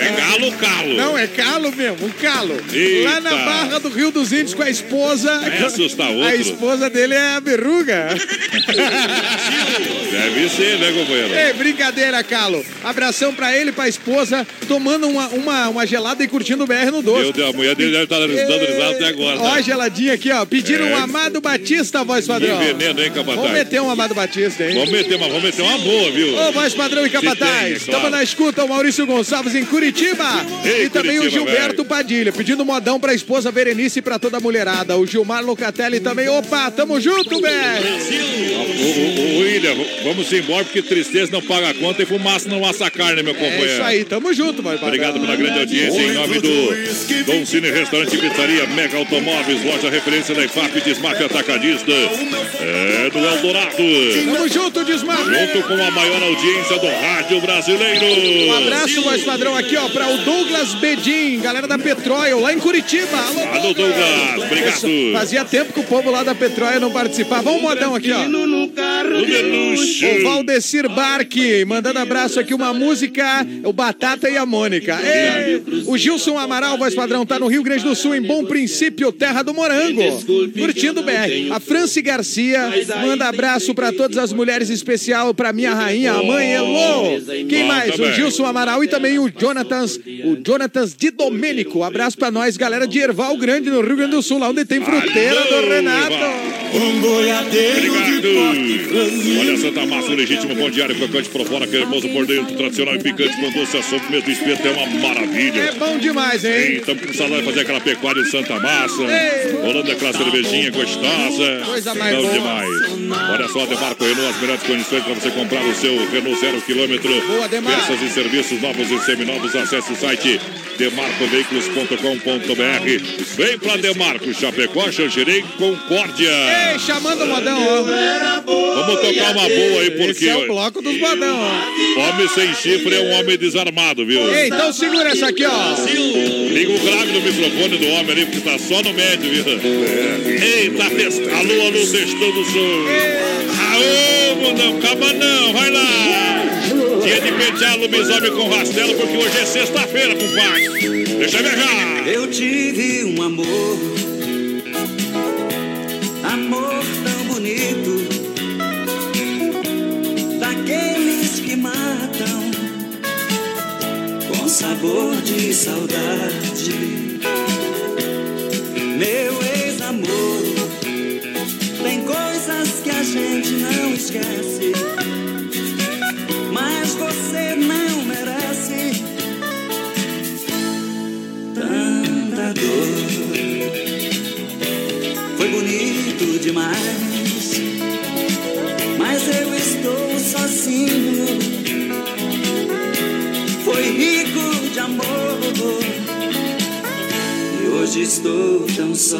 É galo, calo. Não, é Calo mesmo, o Calo. Eita. Lá na Barra do Rio dos Índios com a esposa. Vai assustar outro. A esposa dele é a verruga. Deve ser, né, companheiro? Ei, brincadeira, Calo. Abração pra ele, pra esposa, tomando uma, uma, uma gelada e curtindo o BR no doce. Meu Deus, a mulher dele deve estar dando risada até agora. Ó, a Tá? geladinha aqui, ó. Pediram É. um Amado Batista, voz Que padrão. veneno, hein, Vamos capataz? meter um Amado Batista, hein? Vamos meter, mas vamos meter uma boa, viu? Ô, voz padrão e capataz. é Estamos claro. na escuta, o Maurício Gonçalves em Curitiba. Ei, e também o Curitiba, Gilberto velho. Padilha, pedindo modão pra esposa Berenice e pra toda a mulherada. O Gilmar Locatelli também. Opa, tamo junto, velho. O, o, o William, v- vamos embora porque tristeza não paga a conta e fumaça não assa carne, meu companheiro. É isso aí, tamo junto, padrão. Obrigado pela grande audiência em nome do Dom Cine Restaurante e Pizzaria Mega Automóveis, loja referência da IFAP Desmaf Atacadista. É do Eldorado. Tamo junto, Desmar. Junto com a maior audiência do rádio brasileiro. Um abraço, voz padrão, aqui, ó, pra o Douglas Bedin, galera da Petróleo, lá em Curitiba. Alô, Alô, Douglas, obrigado. Fazia tempo que o povo lá da Petróleo não participava. Vamos modão aqui, ó. É luxo. O Valdecir Barque, mandando abraço aqui, uma música, o Batata e a Mônica. Ei, o Gilson Amaral, voz padrão, tá no Rio Grande do Sul, em Bom Princípio, terra do morango. Curtindo o BR. A Franci Garcia, manda abraço pra todas as mulheres, especial pra minha rainha, a mãe Elô. Quem mais? O. Gilson Amaral e também o Jonatas, o Jonatas de Domênico. Abraço pra nós, galera de Erval Grande, no Rio Grande do Sul, lá onde tem fruteira do Renato. Um boiadeiro de porte franzino. Olha, Santa Massa, o legítimo pão diário, crocante por fora, cremoso por dentro, tradicional e picante com doce, assunto mesmo espeto, é uma maravilha. É bom demais, hein? Estamos com saudade de fazer aquela pecuária de Santa Massa. Rolando aquela cervejinha gostosa. Coisa mais Bom demais. Olha só, Demarco Renault, as melhores condições para você comprar o seu Renault zero quilômetro. Peças e serviços novos e seminovos. Acesse o site demarcoveículos.com.br. Vem pra Demarco, Chapecó, Xanxerê, Concórdia. Ei, chamando o modão, ó. Vamos tocar uma boa aí, porque Esse é o bloco dos modão, ó. homem sem chifre é um homem desarmado, viu? Ei, então segura essa aqui, ó. Liga o grave no microfone do homem ali, porque tá só no médio, viu? Eita, fest... alô, alô, sextou do som. Aô, mundão, calma não, vai lá. Dia de pentear lobisomem com rastelo, porque hoje é sexta-feira, compadre. Deixa eu viajar. Eu tive um amor sabor de saudade. Meu ex-amor tem coisas que a gente não esquece, mas você não merece tanta dor. Foi bonito demais, mas eu estou hoje estou tão só.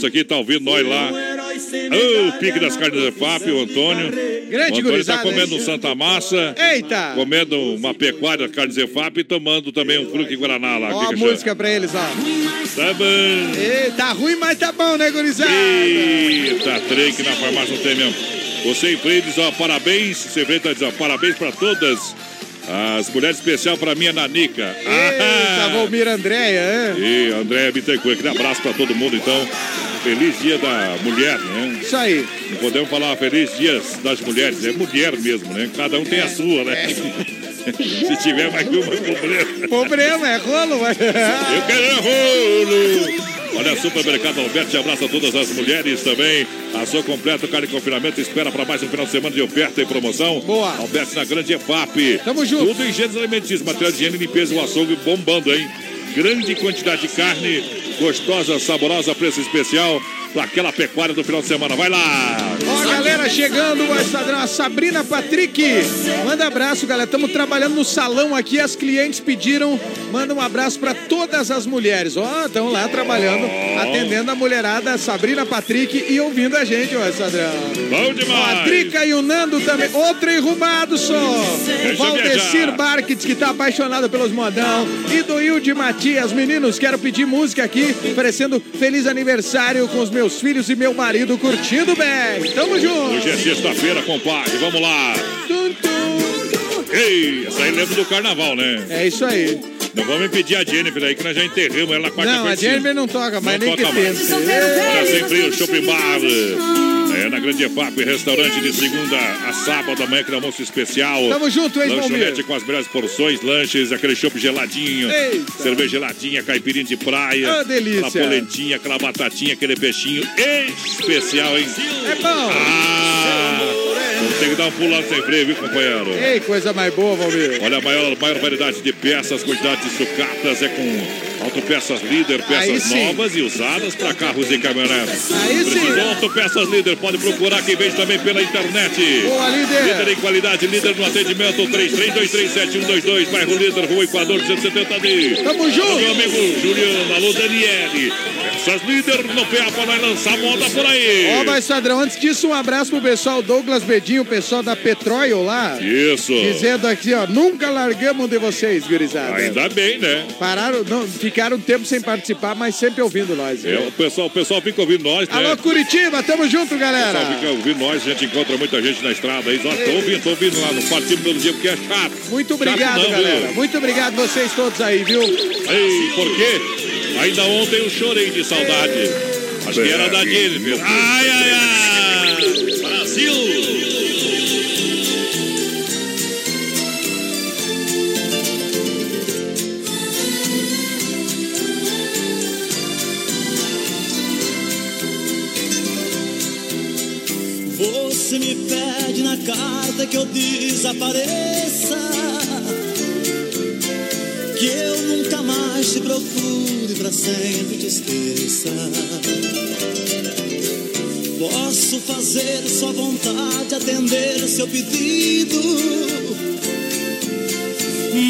Abraço aqui, tá ouvindo nós lá. Ô, o pique das carnes da FAP, o Antônio. Grande o Antônio tá gurizada, comendo um Santa Massa. Eita! Comendo uma pecuária carne Zefap e tomando também um fruque Guaraná lá. Ó Que a música pra eles, ó. Tá bom. Ei, tá ruim, mas tá bom, né, gurizada? Eita, trem que na farmácia não tem mesmo. Você Freitas, ó, parabéns. Você Freitas, ó, parabéns pra todas. As mulheres especial pra minha Nanica. Eita, Valmir Andréia, hein? E André Bittencourt, aquele abraço pra todo mundo, então. Feliz dia da mulher, né? Isso aí. Não podemos falar feliz dia das mulheres, é mulher mesmo, né? Cada um tem a sua, né? Se tiver mais uma, é problema. Problema, é rolo, mas... Eu quero é rolo! Olha, Supermercado Alberti abraça todas as mulheres também. A sua completa carne de confinamento espera para mais um final de semana de oferta e promoção. Boa. Alberti na Grande EFAP. Tamo junto. Tudo em gêneros alimentícios, material de higiene, limpeza, o açougue bombando, hein? Grande quantidade de carne, gostosa, saborosa, preço especial para aquela pecuária do final de semana. Vai lá! Ó, galera, chegando, o a Sabrina Patrick. Manda abraço, galera. Estamos trabalhando no salão aqui. As clientes pediram. Manda um abraço para todas as mulheres. Ó, estão lá trabalhando, atendendo a mulherada, Sabrina Patrick e ouvindo a gente, ó, Estadrão. Bom Ó, a demais! Drica e o Nando também. Outro enrumado só. O Valdecir. Barkitz, que tá apaixonado pelos modão. E do Hilde Matias. Meninos, quero pedir música aqui, oferecendo feliz aniversário com os meus filhos e meu marido curtindo bem. Tamo junto. Hoje é sexta-feira, compadre. Vamos lá! Tum, tum. Ei, essa aí lembra do carnaval, né? É isso aí. Não vamos impedir a Jennifer aí, que nós já enterramos ela na quarta-feira. Não, a. Jennifer não toca, mas Não nem que toca mais. tente. Olha, sem frio, shopping bar. É, na Grande EFAP, restaurante de segunda a sábado, amanhã, aquele almoço especial. Tamo junto, hein, Lanchonete com as melhores porções, lanches, aquele chopp geladinho. Eita. Cerveja geladinha, caipirinha de praia. Ah, delícia. Aquela polentinha, aquela batatinha, aquele peixinho especial, hein? É bom. Ah! Ter que dar um pulo lá sem freio, viu, companheiro? Ei, coisa mais boa, Valmir. Olha, a maior, maior variedade de peças, quantidade de sucatas é com autopeças líder, peças sim. novas e usadas para carros e caminhonetes. Aí sim. Precisou autopeças líder, pode procurar quem vende também pela internet. Boa, líder. Líder em qualidade, líder no atendimento, 33237122, bairro Líder, Rua Equador, 270D. Tamo junto. meu amigo Juliano, alô, Daniele. Essas líder no PA para nós lançar moda por aí. Ó, mas Sadrão, antes disso, um abraço pro pessoal Douglas Bedinho, o pessoal da Petróleo lá. Isso. Dizendo aqui, ó, nunca largamos de vocês, gurizada. Ainda bem, né? Pararam, não, ficaram um tempo sem participar, mas sempre ouvindo nós. É, o, pessoal, o pessoal fica ouvindo nós, né? Alô, Curitiba, tamo junto, O galera. pessoal fica ouvindo nós, a gente encontra muita gente na estrada aí. Ó, tô ouvindo, tô ouvindo lá no Partido todo dia, porque é chato. Muito obrigado, Chato não, galera. viu? Muito obrigado vocês todos aí, viu? Ei, por quê? Ainda ontem eu chorei de saudade. Acho que era da Jennifer. Ai, ai, ai! Brasil! Você me pede na carta que eu desapareça. Que eu nunca mais te procure pra sempre te esqueça. Posso fazer sua vontade, atender seu pedido.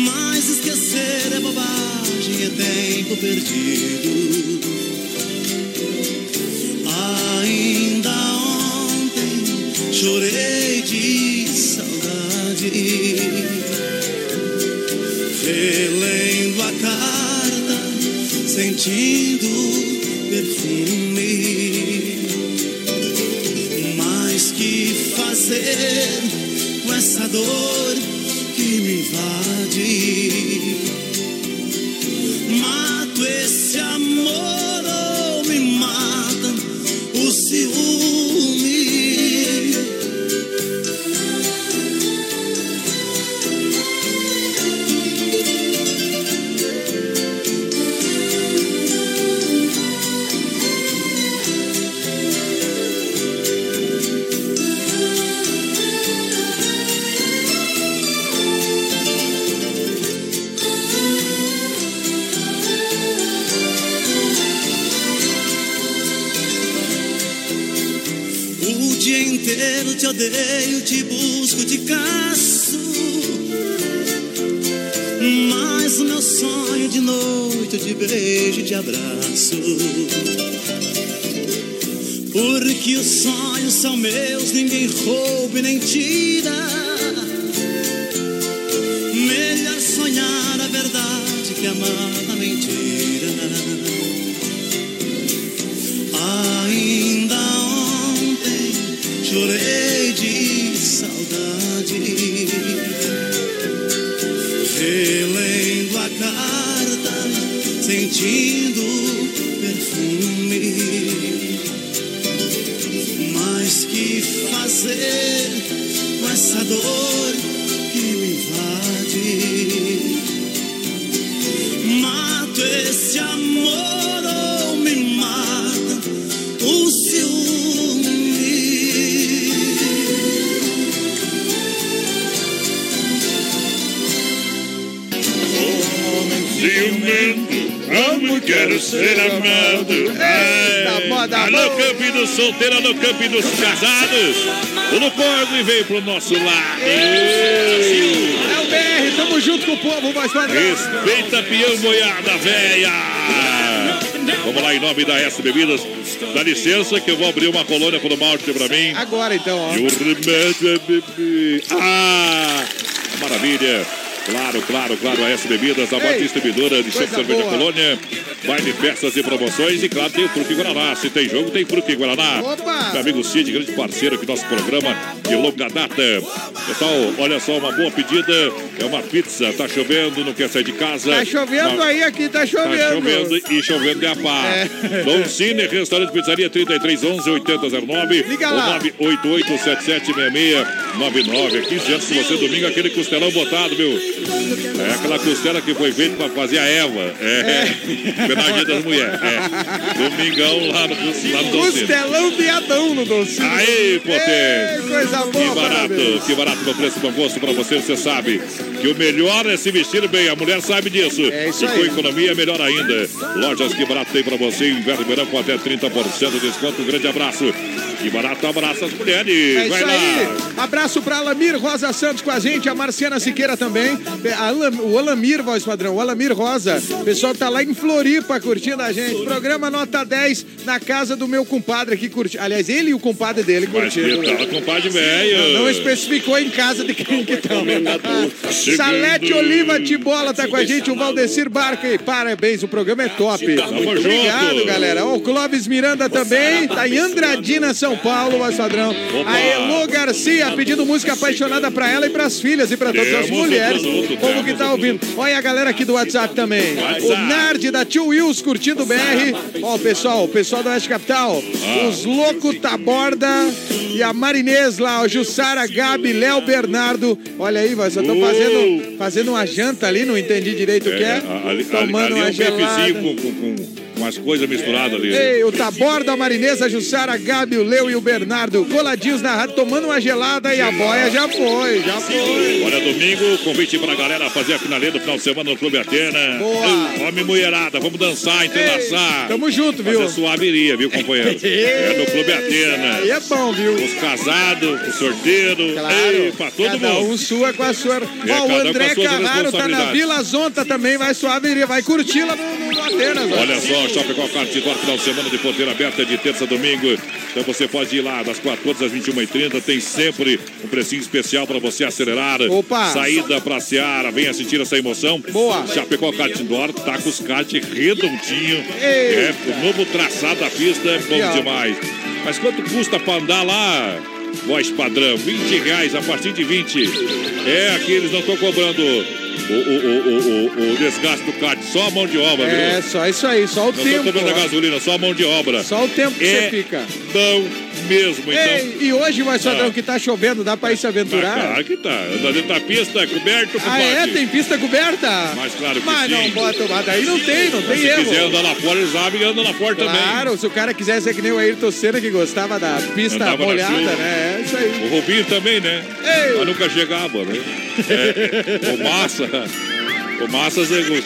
Mas esquecer é bobagem, é tempo perdido. Ainda ontem chorei de saudade. Relendo a carta, sentindo perfume. Mas que fazer com essa dor que me invade? Abraço. Porque os sonhos são meus, ninguém rouba e nem tira. Ciumento, como quero ser amado. Eita, moda Alô, boa. Camping dos solteiros, alô, Camping dos casados. O Lucorgo vem pro nosso lado. É o BR, tamo junto com o povo, mais padrão. Respeita peão boiada véia. Vamos lá, em nome da S Bebidas. Dá licença que eu vou abrir uma colônia pro malte pra mim. Agora então, ó. E o remédio é beber. Ah, maravilha. Claro, claro, claro. A S Bebidas, a maior distribuidora de chopp cerveja boa. colônia. Baile, festas e promoções. E claro, tem o Fruque Guaraná. Se tem jogo, tem Fruque Guaraná. Opa! Meu amigo Cid, grande parceiro aqui do nosso programa de longa data. Pessoal, olha só, uma boa pedida. É uma pizza. Tá chovendo, não quer sair de casa. Tá chovendo Uma- aí, aqui tá chovendo. Tá chovendo e chovendo de a pá. É. Dom Cine, restaurante pizzaria 3311 8009 Liga lá. ou 988 776699. Há 15 anos com você, domingo, aquele costelão botado, meu. É aquela costela que foi feita pra fazer a Eva. É. Pedaginha das mulheres. É. Domingão lá no, lá no Cine. Costelão viadão no doce. Aê, potente! Coisa boa, Que barato, parabéns. que barato, bom preço, bom gosto pra você, você sabe. Que o melhor é se vestir bem, a mulher sabe disso. É isso e com aí. economia, melhor ainda. Lojas Que Barato tem pra você, inverno e verão com até 30% de desconto. Um grande abraço. Que barato abraça as mulheres. É Vai isso lá. aí. Abraço pra Alamir Rosa Santos com a gente, a Marciana Siqueira também. A Alam- o Alamir, voz padrão, o Alamir Rosa. O pessoal tá lá em Floripa curtindo a gente. Programa nota 10 na casa do meu compadre aqui curtindo. Aliás, ele e o compadre dele Mas que curtindo. tal, compadre velho? Não especificou em casa de quem que estão. Chegando. Salete Oliva Tibola tá com a gente, o Valdecir Barca. E parabéns, o programa é top. Tamo junto. Obrigado, galera. Ó, O Clóvis Miranda também, tá em Andradina, São Paulo, voz padrão. Opa. A Elo Garcia pedindo música apaixonada pra ela e pras filhas e pra todas as mulheres. produto, O povo que tá ouvindo. Olha a galera aqui do WhatsApp também. O Nerd da Tio Wills curtindo o BR. Ó, o pessoal, o pessoal da Oeste Capital. Ah. Os Louco Taborda e a Marinês lá, o Jussara, Gabi, Léo Bernardo. Olha aí, vocês estão fazendo, fazendo uma janta ali, não entendi direito o que é. ali, ali, Tomando ali é uma um gelada. bifezinho com, com, com, umas coisas misturadas ali. Ei, o Taborda, a Marinesa, a Jussara, a Gabi, o Leu e o Bernardo, coladinhos na rádio, tomando uma gelada e a boia já foi, já foi. Olha, domingo, convite pra galera fazer a finaleira do final de semana no Clube Atena. Boa. Homem mulherada, vamos dançar, entrelaçar. Tamo junto, viu? Fazer suaviria, viu, companheiro? é no Clube Atena. Aí é bom, viu? Os casados, os sorteiros. Claro. Ei, pra todo cada mundo. um sua com a sua. É, Ó, o um André as Carraro tá na. Vila Zonta também, vai suave, vai curtir lá no, no Atenas. ó. Olha só, Chapecó Cartidor, final de semana de porteira aberta de terça a domingo. Então você pode ir lá das 14 às 21h30. Tem sempre um precinho especial para você acelerar. Opa! Saída pra Seara. Venha sentir essa emoção. Boa! Chapecó Cartidor tá com os kart redondinho. Eita! É, o novo traçado da pista é bom demais. Mas quanto custa pra andar lá? Voz padrão, 20 reais a partir de 20. É, aqui eles não estão cobrando o, o, o, o, desgaste do kart, só a mão de obra, viu? É, só isso aí, só o Não tempo. a ó. gasolina, só a mão de obra. Só o tempo que É você fica. Bom mesmo, então. Ei, e hoje, mais padrão, Ah. que tá chovendo, dá pra ir se Ah, aventurar? claro que tá. Dentro da pista, coberto, Ah, compadre. é? Tem pista coberta? Mas claro que Mas sim. não bota, mas daí não tem, não tem Se erro. quiser andar lá fora, eles sabem que anda lá fora Claro, se o cara quiser ser que nem o Ayrton Senna, que gostava da pista Andava molhada, né? É isso aí. também. O Rubinho também, né? Ei. Mas nunca chegava, né? É, o Massa... O Massa, ele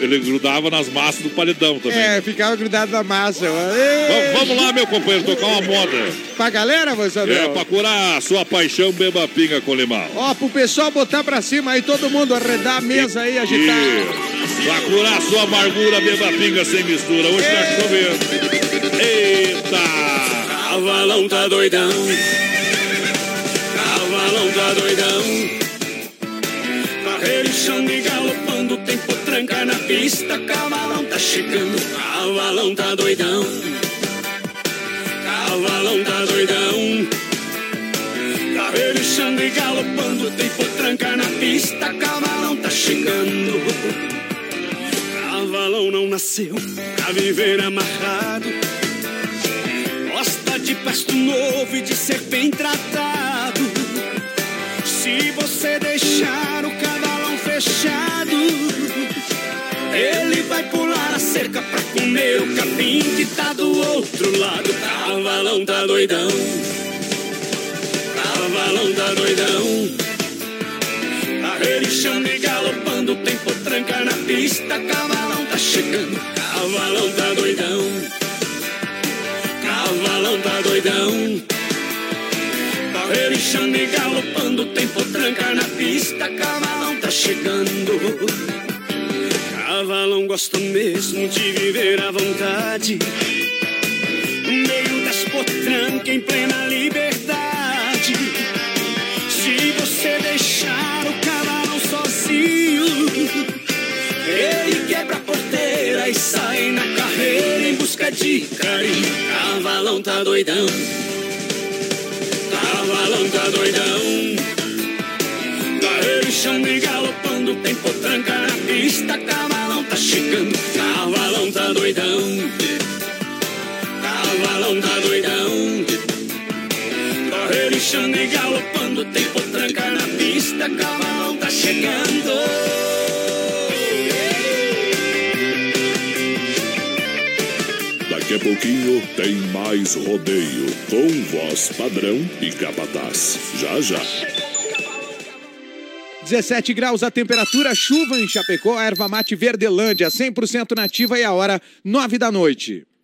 ele grudava nas massas do paredão também. É, ficava grudado na massa. Vamos, vamos lá, meu companheiro, tocar uma moda. Pra galera, você É, pra curar a sua paixão, beba pinga com limão. Ó, pro pessoal botar pra cima aí, todo mundo arredar a mesa aí, agitar. E pra curar sua amargura, beba pinga sem mistura. Hoje tá chovendo. Eita! Cavalão tá doidão. Cavalão tá doidão. Chão e galopando, tem potranca na pista. Cavalão tá chegando. Cavalão tá doidão. Cavalão tá doidão. Carreiro, chão e galopando, tem potranca na pista. Cavalão tá chegando. Cavalão não nasceu pra viver amarrado. Gosta de pasto novo e de ser bem tratado. Se você deixar o cavalão fechado, ele vai pular a cerca pra comer o capim que tá do outro lado. Cavalão tá doidão. Cavalão tá doidão. Arrelinchando e galopando, tem potranca na pista. Cavalão tá chegando. Cavalão tá doidão. Cavalão tá doidão. Carreirando e galopando, tem potranca na pista. Tá chegando. Cavalão gosta mesmo de viver à vontade. No meio das potrancas, em plena liberdade. Se você deixar o cavalão sozinho, ele quebra a porteira e sai na carreira em busca de carinho. Cavalão tá doidão. Cavalão tá doidão. Carreiro, chão e galopando, tem potranca na pista. Cavalão tá chegando. Cavalão tá doidão. Cavalão tá doidão. Carreiro, chão e galopando, tem potranca na pista. Cavalão tá chegando. Daqui a pouquinho tem mais rodeio com voz padrão e capataz. Já já. 17 graus a temperatura, chuva em Chapecó, erva mate Verdelândia, 100% nativa e a hora 9 da noite.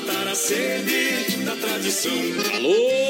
Matar a sede da tradição. Alô,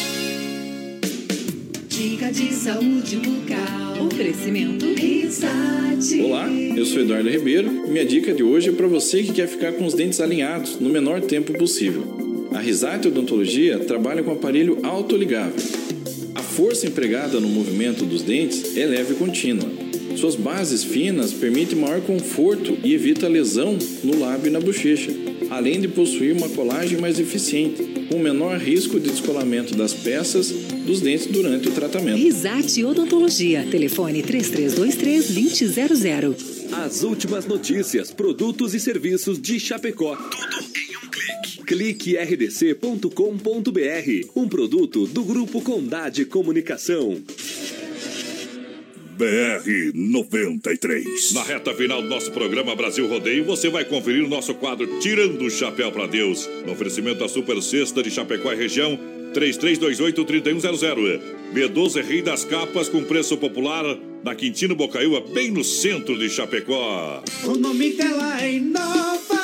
Dica de saúde bucal. Oferecimento Risate. Olá, eu sou Eduardo Ribeiro e minha dica de hoje é para você que quer ficar com os dentes alinhados no menor tempo possível. A Risate Odontologia trabalha com aparelho autoligável. A força empregada no movimento dos dentes é leve e contínua. Suas bases finas permitem maior conforto e evita lesão no lábio e na bochecha, além de possuir uma colagem mais eficiente, com menor risco de descolamento das peças dos dentes durante o tratamento. Risate Odontologia. Telefone 3323-2000. As últimas notícias, produtos e serviços de Chapecó. Tudo em um clique. Clique rdc.com.br. Um produto do Grupo Condade Comunicação. BR 93. Na reta final do nosso programa Brasil Rodeio, você vai conferir o nosso quadro Tirando o Chapéu para Deus. No oferecimento da Super Sexta de Chapecó e região, 3328-3100. B12 é Rei das Capas com preço popular na Quintino Bocaiúva, bem no centro de Chapecó. O nome dela é Inova.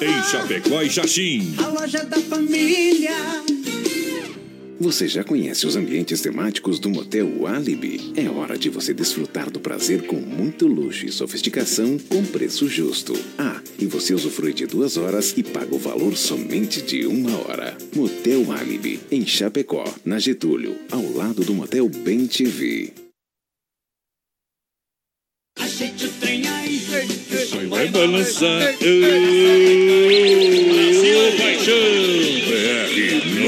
Em Chapecó e Xaxim. A loja da família. Você já conhece os ambientes temáticos do Motel Alibi? É hora de você desfrutar do prazer com muito luxo e sofisticação com preço justo. Ah, e você usufrui de duas horas e paga o valor somente de uma hora. Motel Alibi, em Chapecó, na Getúlio, ao lado do Motel Bem TV. Ajeite o trem aí. Vai balançar. Brasil, paixão. BR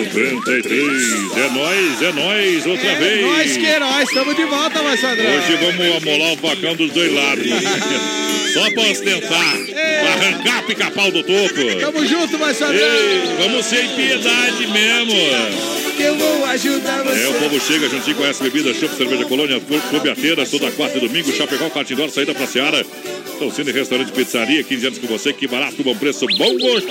93. É nós, é nós, outra É vez. nós que heróis, estamos de volta, Marçadrão. Hoje vamos amolar o facão dos dois lados. Só pra ostentar. Pra arrancar pica-pau do topo. Tamo junto, Marçadrão. Vamos sem piedade mesmo. Que eu vou ajudar você. É, o povo chega juntinho com essa bebida, chopp, cerveja colônia, clube a feira, toda quarta e domingo, Chapecó, Catindor, saída pra Seara. Em restaurante pizzaria, 15 anos com você, que barato, bom preço, bom gosto.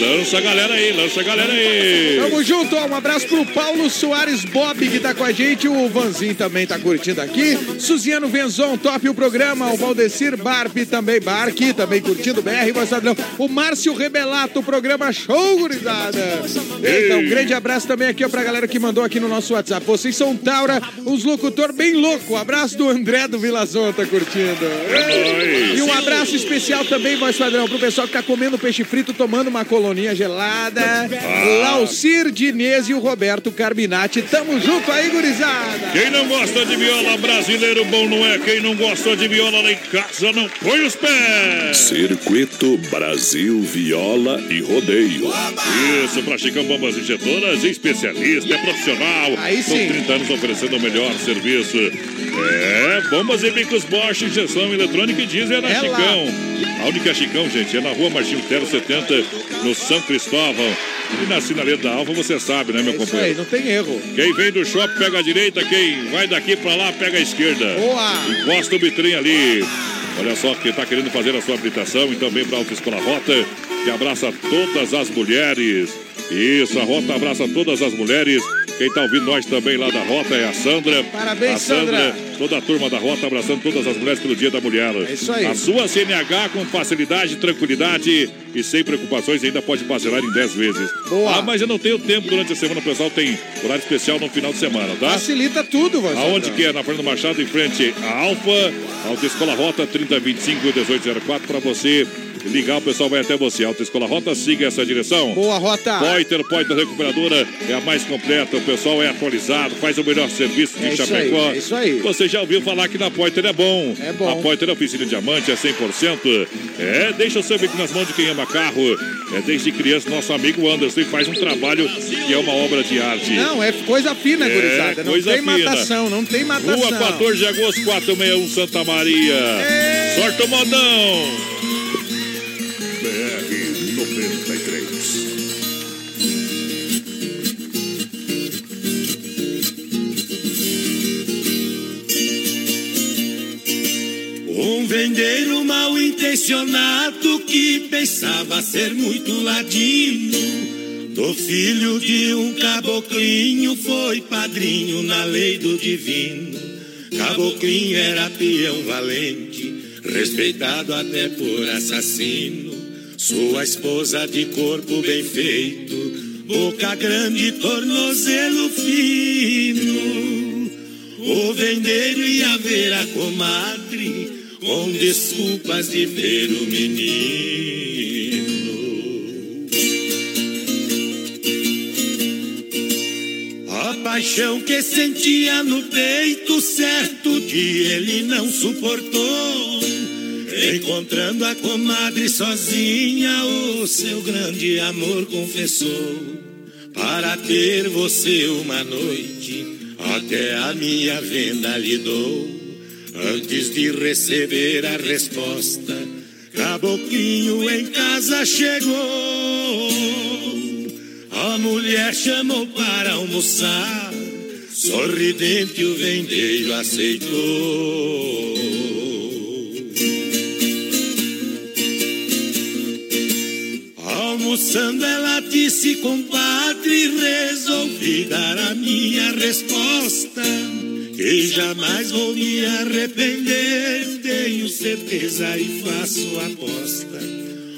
Lança a galera aí, lança a galera aí. Tamo junto, ó, um abraço pro Paulo Soares Bob que tá com a gente, o Vanzinho também tá curtindo aqui, Suziano Venzon, top o programa, o Valdecir Barbi também, Barque, também curtindo BR, Marçadrão, o Márcio Rebelato, o programa show, gurizada. Eita, um grande abraço também aqui ó, pra galera que mandou aqui no nosso WhatsApp, vocês são Taura, uns locutor bem louco, abraço do André do Vilazon, tá curtindo. E um abraço especial também, voz padrão, pro pessoal que tá comendo peixe frito, tomando uma coloninha gelada. Laucir Diniz e o Roberto Carbinati. Tamo junto aí, gurizada. Quem não gosta de viola, brasileiro bom não é. Quem não gosta de viola lá em casa, não põe os pés. Circuito Brasil Viola e Rodeio. Isso, pra Chicão Bombas Injetoras, especialista, é profissional. Aí sim. Com 30 anos oferecendo o melhor serviço. É, bombas e bicos Bosch, injeção eletrônica e diesel é na É lá. Chicão. A única Chicão, gente, é na rua Martinho Tero 70, no São Cristóvão. E na sinaleira da Alfa, você sabe, né, meu Isso aí, companheiro? não tem erro. Quem vem do shopping pega a direita, quem vai daqui pra lá pega a esquerda. Boa! Encosta o bitrem ali. Olha só, quem está querendo fazer a sua habilitação e também para a Autoescola Rota, que abraça todas as mulheres. Isso, a Rota abraça todas as mulheres. Quem está ouvindo nós também lá da Rota é a Sandra. Parabéns, a Sandra. Sandra. Toda a turma da Rota abraçando todas as mulheres pelo Dia da Mulher. É isso aí. A sua CNH com facilidade, tranquilidade e sem preocupações ainda pode parcelar em 10 vezes. Boa. Ah, mas eu não tenho tempo durante a semana, o pessoal tem horário especial no final de semana, tá? Facilita tudo, voz Aonde que é? Na Fernando Machado, em frente à Alfa, Autoescola Rota 3025 1804 para você ligar, o pessoal vai até você. Autoescola Rota, siga essa direção. Boa rota. Poiter, Poiter Recuperadora é a mais completa, o pessoal é atualizado, faz o melhor serviço de É Chapecó. aí, é isso aí. Você já ouviu falar que na Poiter é bom. É bom. A Poiter é oficina diamante, é 100%. É, deixa o seu veículo nas mãos de quem ama carro. É desde criança, nosso amigo Anderson faz um trabalho que é uma obra de arte. Não, é coisa fina, É, gurizada. Não coisa tem fina. matação, não tem matação. Rua 14 de agosto, 461, Santa Maria. Sorte o modão! Vendeiro mal intencionado que pensava ser muito ladino. Do filho de um caboclinho foi padrinho na lei do divino. Caboclinho era peão valente, respeitado até por assassino. Sua esposa de corpo bem feito, boca grande, tornozelo fino. O vendeiro ia ver a comadre com desculpas de ver o menino. A paixão que sentia no peito, certo dia ele não suportou. Encontrando a comadre sozinha, o seu grande amor confessou. Para ter você uma noite, até a minha venda lhe dou. Antes de receber a resposta, Caboclinho em casa chegou. A mulher chamou para almoçar, sorridente o vendeiro aceitou. Almoçando ela disse, compadre, resolvi dar a minha resposta. Que jamais vou me arrepender, tenho certeza e faço aposta.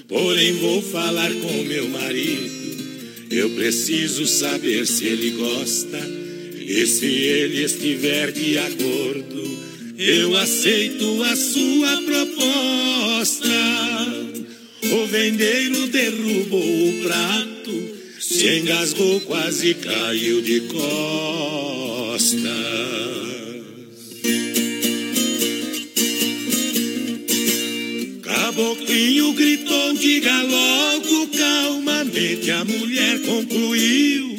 Porém vou falar com meu marido, eu preciso saber se ele gosta. E se ele estiver de acordo, eu aceito a sua proposta. O vendeiro derrubou o prato, se engasgou, quase caiu de costas. Caboclinho gritou, diga logo calmamente, a mulher concluiu.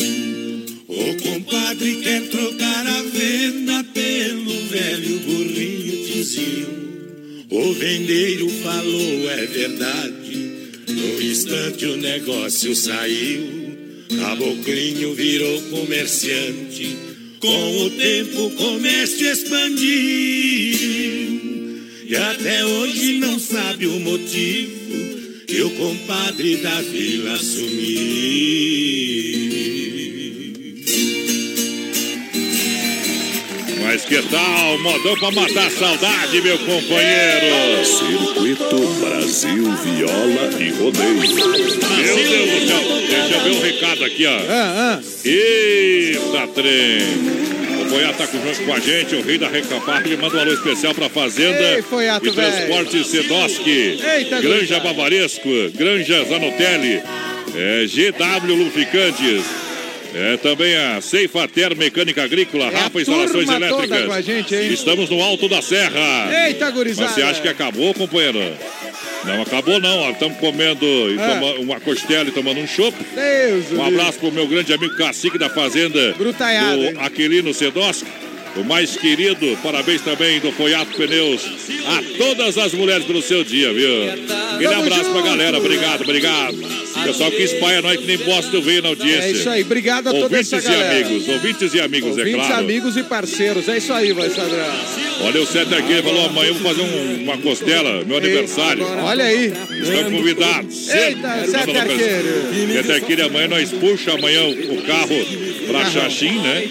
O compadre quer trocar a venda pelo velho burrinho tizio. O vendeiro falou, é verdade. No instante o negócio saiu. Caboclinho virou comerciante. Com o tempo o comércio expandiu. E até hoje não sabe o motivo que o compadre da vila assumiu. Mas que tal? Modão pra matar a saudade, meu companheiro. Circuito Brasil Viola e Rodeio. Meu Deus do céu. Deixa eu ver um recado aqui, ó. Ah, Eita, trem. O Foiato tá com, junto com a gente, o rei da Recampagem, manda um alô especial pra Fazenda Ei, Foiato, e Transporte Sedoski, Eita, Granja. Bavaresco, Granja Zanotelli, é, GW Lubricantes, é, também a Ceifater Mecânica Agrícola, É Rafa Instalações Elétricas. gente? Estamos no Alto da Serra. Eita, gurizada. Mas você acha que acabou, companheiro? Não acabou não. Estamos comendo Ah. uma costela e tomando um chopp. Deus, Um abraço pro meu grande amigo Cacique da Fazenda. Brutaiado? Do Aquilino Sedoski. O mais querido, parabéns também do Foiato Pneus. A todas as mulheres pelo seu dia, viu? Aquele Tamo abraço pra junto. galera, obrigado, obrigado. Pessoal que espalha nós que nem bosta veio na audiência. É isso aí, obrigado a toda Ouvintes essa e galera. amigos, ouvintes e amigos, é Ouvintes, claro. amigos e parceiros. É isso aí, vai Sadrão. Olha, o Sete aqui falou amanhã eu vou fazer um- uma costela, meu aniversário. Olha aí. Estão convidados. Eita, Sete Arqueiro. Sete Arqueiro, amanhã nós puxa amanhã o o carro pra Xaxim, né?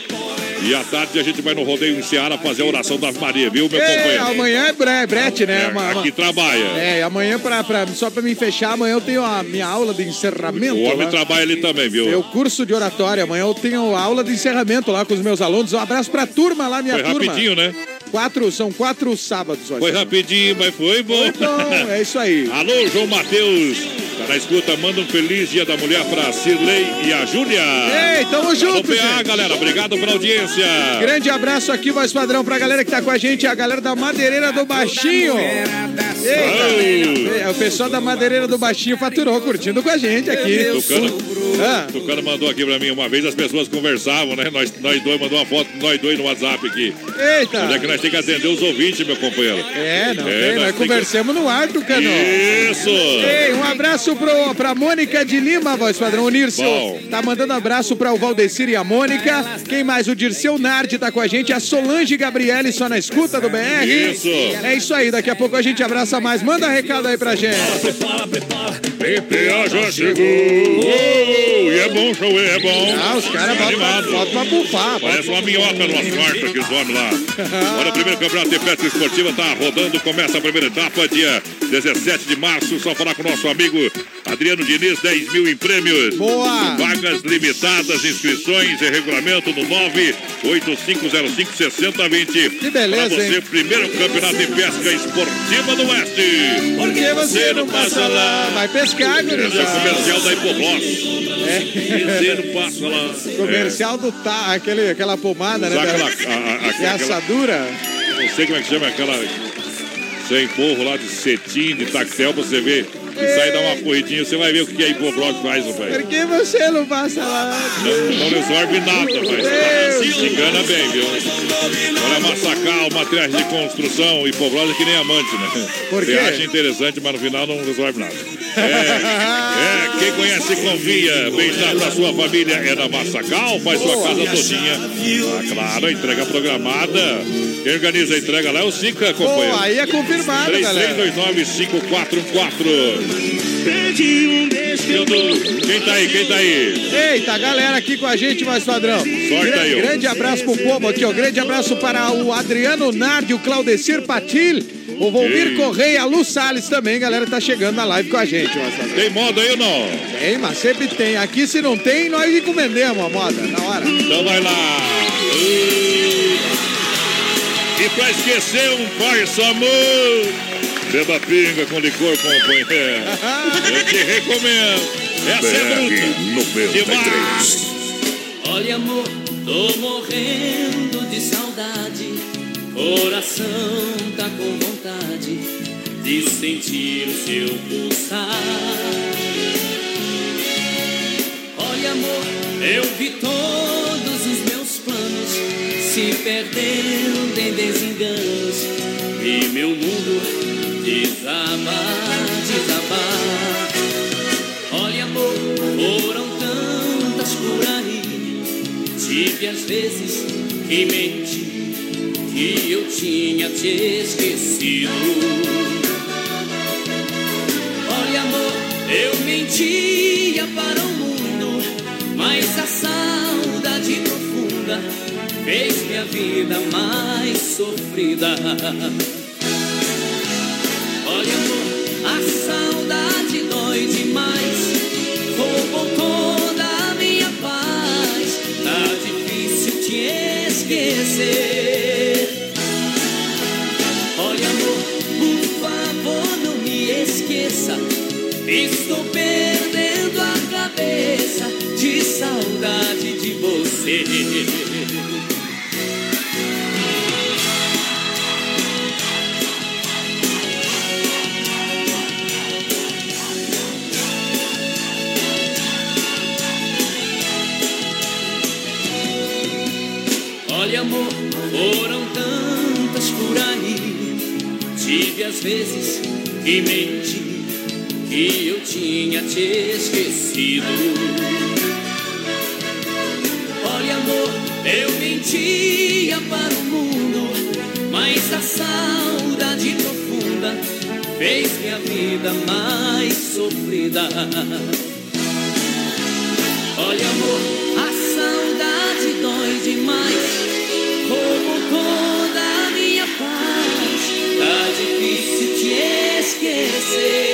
E à tarde a gente vai no rodeio em Seara fazer a oração das Maria, viu, meu Ei, companheiro? amanhã é bre- brete, né? É, Uma- uma- aqui trabalha. É, amanhã, pra, pra- só pra me fechar, amanhã eu tenho a minha aula de encerramento. O homem lá. trabalha ali também, viu? Meu curso de oratória. Amanhã eu tenho aula de encerramento lá com os meus alunos. Um abraço pra turma lá, minha Foi turma. rapidinho, né? Quatro, são quatro sábados, olha. Foi rapidinho, mas foi bom. Foi bom, é isso aí. Alô, João Matheus. Na escuta, manda um feliz dia da mulher pra Cirlei e a Júlia. Ei, tamo junto, Alô, PA, gente. galera. Obrigado pela audiência. Grande abraço aqui, voz padrão, pra galera que tá com a gente, a galera da Madeireira do Baixinho. Eita, é, o pessoal da Madeireira do Baixinho faturou, curtindo com a gente aqui. Tucano, Ah. Tucano mandou aqui pra mim uma vez, as pessoas conversavam, né? Nós, nós dois, mandou uma foto, nós dois no WhatsApp aqui. Eita. Mas é que nós temos que atender os ouvintes, meu companheiro. É, não É, tem, nós nós tem que- conversamos no ar, Tucano. Isso! Ei, um abraço pro, pra Mônica de Lima, voz padrão. O Bom. tá mandando abraço pra o Valdecir e a Mônica. Quem mais? O Dirceu Nardi tá com a gente. A Solange Gabriele só na escuta do BR. Isso. É isso aí, daqui a pouco a gente abraça mais. Manda recado aí pra gente. PPA já chegou! Oh, e é bom show, é bom. Ah, os caras botam Animado. botam pra bufar. Parece uma minhoca no asfalto, aqueles homens lá. Olha, o primeiro campeonato de pesca esportiva tá rodando, começa a primeira etapa, dia 17 de março. Só falar com o nosso amigo Adriano Diniz, 10 mil em prêmios. Boa! Vagas limitadas, inscrições e regulamento no 985056020. Que beleza, Pra você, hein? primeiro campeonato de pesca esportiva do Oeste. Por que você não passa lá? Vai pescar, Esse é gurizada. comercial da Hipogloss. Você não passa lá. Comercial do tá, aquele, aquela pomada, né? Sabe da- aquela- a- a- aquela- assadura. Não sei como é que chama aquela. Sem porro lá de cetim, de tactel, pra você ver. E sai dar uma corridinha, você vai ver o que a Hipoblock faz, Por rapaz. que você não passa lá? Não, não resolve nada, rapaz. Se engana bem, viu? Olha, Massacal, materiais de construção, Hipoblock é que nem amante, né? Por Você quê? acha interessante, mas no final não resolve nada. É, é quem conhece confia. Bem-estar sua família é na Massacal, faz sua casa todinha. Ah, claro, entrega programada. Quem organiza a entrega lá é o Sica, Pô, companheiro. aí é confirmado, galera. 33295414. Eu tô- Quem tá aí? Quem tá aí? Eita, a galera aqui com a gente, mais padrão. Sorte aí, ó. Grande abraço pro povo aqui, ó. Grande abraço para o Adriano Nardi, o Claudecir Patil, o Volmir Ei. Correia, a Lu Salles também, galera, tá chegando na live com a gente, padrão. Tem moda aí ou não? Tem, mas sempre tem. Aqui se não tem, nós encomendemos a moda, na hora. Então vai lá. E pra esquecer um farso amor, beba pinga com licor, companheiro. Eu te recomendo. Essa é bruta. Demais. Olha, amor, tô morrendo de saudade. Coração tá com vontade de sentir o seu pulsar. Olha, amor, eu vi planos se perdendo em desenganos. E meu mundo desabar, desabar. Olha, amor, foram tantas por aí. Tive às vezes que mentir que eu tinha te esquecido. Olha, amor, eu mentia para o mundo, mas a saudade profunda fez minha vida mais sofrida. Olha, amor, a saudade dói demais, roubou toda a minha paz. Tá difícil te esquecer. Olha, amor, por favor, não me esqueça. Estou perdendo a cabeça de saudade de você. Tive às vezes que mentir que eu tinha te esquecido. Olha, amor, eu mentia para o mundo, mas a saudade profunda fez minha vida mais sofrida. Olha, amor, a saudade dói demais. Roubou esquecer.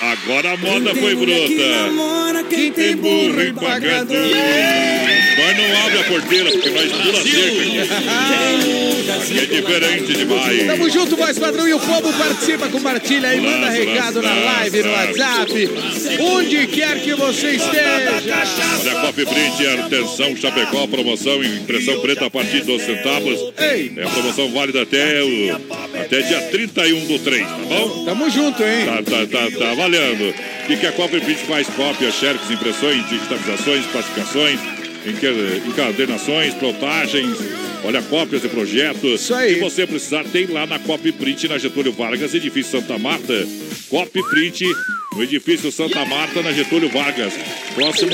Agora a moda foi bruta. Quem tem burro empacador. Nós não abre a porteira, porque nós pula cerca aqui. É diferente demais. Tamo junto, voz padrão, e o povo participa, compartilha aí, manda recado na live, no. WhatsApp, onde quer que você esteja. Olha, Copy Print, atenção, Chapecó, promoção impressão preta a partir de 12 centavos. Ei. É a promoção válida até, o, até dia 31 do 3, tá bom? Tamo junto, hein? Tá, tá, tá, tá valendo. O que, que a Copy Print faz? Cópias, xerox, impressões, digitalizações, classificações, encadernações, plotagens. Olha, cópias de projetos. Isso aí. Se você precisar, tem lá na Copy Print, na Getúlio Vargas, edifício Santa Marta. Copy Print, no edifício Santa Marta, na Getúlio Vargas. Próximo,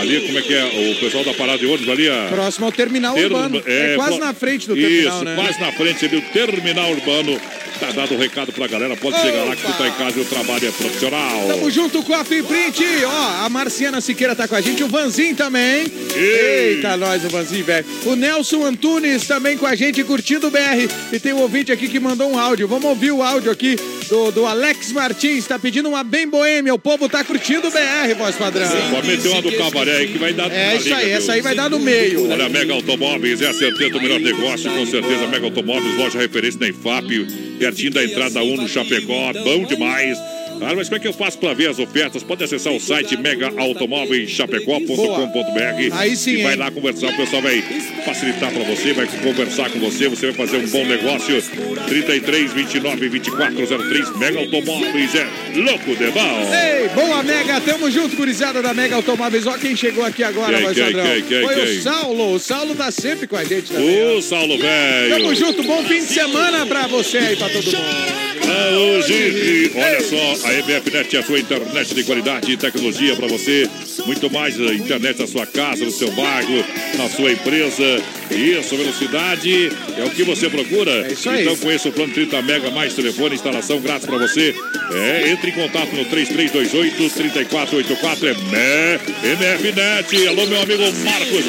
ali, como é que é? O pessoal da parada de ônibus ali, a... Próximo ao terminal urbano. É, quase pro- na frente do terminal, Isso, né? quase na frente ali, o terminal urbano. Tá dado o recado pra galera. Pode chegar lá que tu tá em casa e o trabalho é profissional. Tamo junto com a Print. Ó, a Marciana Siqueira tá com a gente, o Vanzinho também. Eita, nós, o Vanzinho, velho. O Nelson Antunes também com a gente, curtindo o BR. E tem um ouvinte aqui que mandou um áudio. Vamos ouvir o áudio aqui do, do Alex Martins. Tá pedindo uma bem boêmia. O povo tá curtindo o BR, voz padrão. Pode meter uma do cabaré aí que vai dar. É isso aí, liga, essa viu? aí vai dar no meio. Olha, Mega Automóveis é a certeza do melhor negócio, com certeza. Mega Automóveis, loja referência na IFAP, pertinho da entrada 1 no Chapecó, bom demais. Ah, mas como é que eu faço para ver as ofertas? Pode acessar o site megaautomóveischapecó.com.br Aí sim, e vai lá conversar. O pessoal vai facilitar para você, vai conversar com você, você vai fazer um bom negócio. 33 29 24 03 Mega Automóveis é louco de bom. Ei, boa Mega, tamo junto, gurizada da Mega Automóveis. Ó quem chegou aqui agora, Quem, voz padrão. quem, quem, Foi quem? o Saulo. O Saulo tá sempre com a gente também. Ô, Saulo velho. Tamo junto, bom fim de semana pra você aí, pra todo mundo. Ah, hoje, olha só, a EBFnet é a sua internet de qualidade e tecnologia para você. Muito mais a internet na sua casa, no seu bairro, na sua empresa. Isso, velocidade é o que você procura. É isso aí. Então conheça o plano 30 mega mais telefone, instalação grátis para você. É, entre em contato no 3328 3484 é MFnet. Alô, meu amigo Marcos,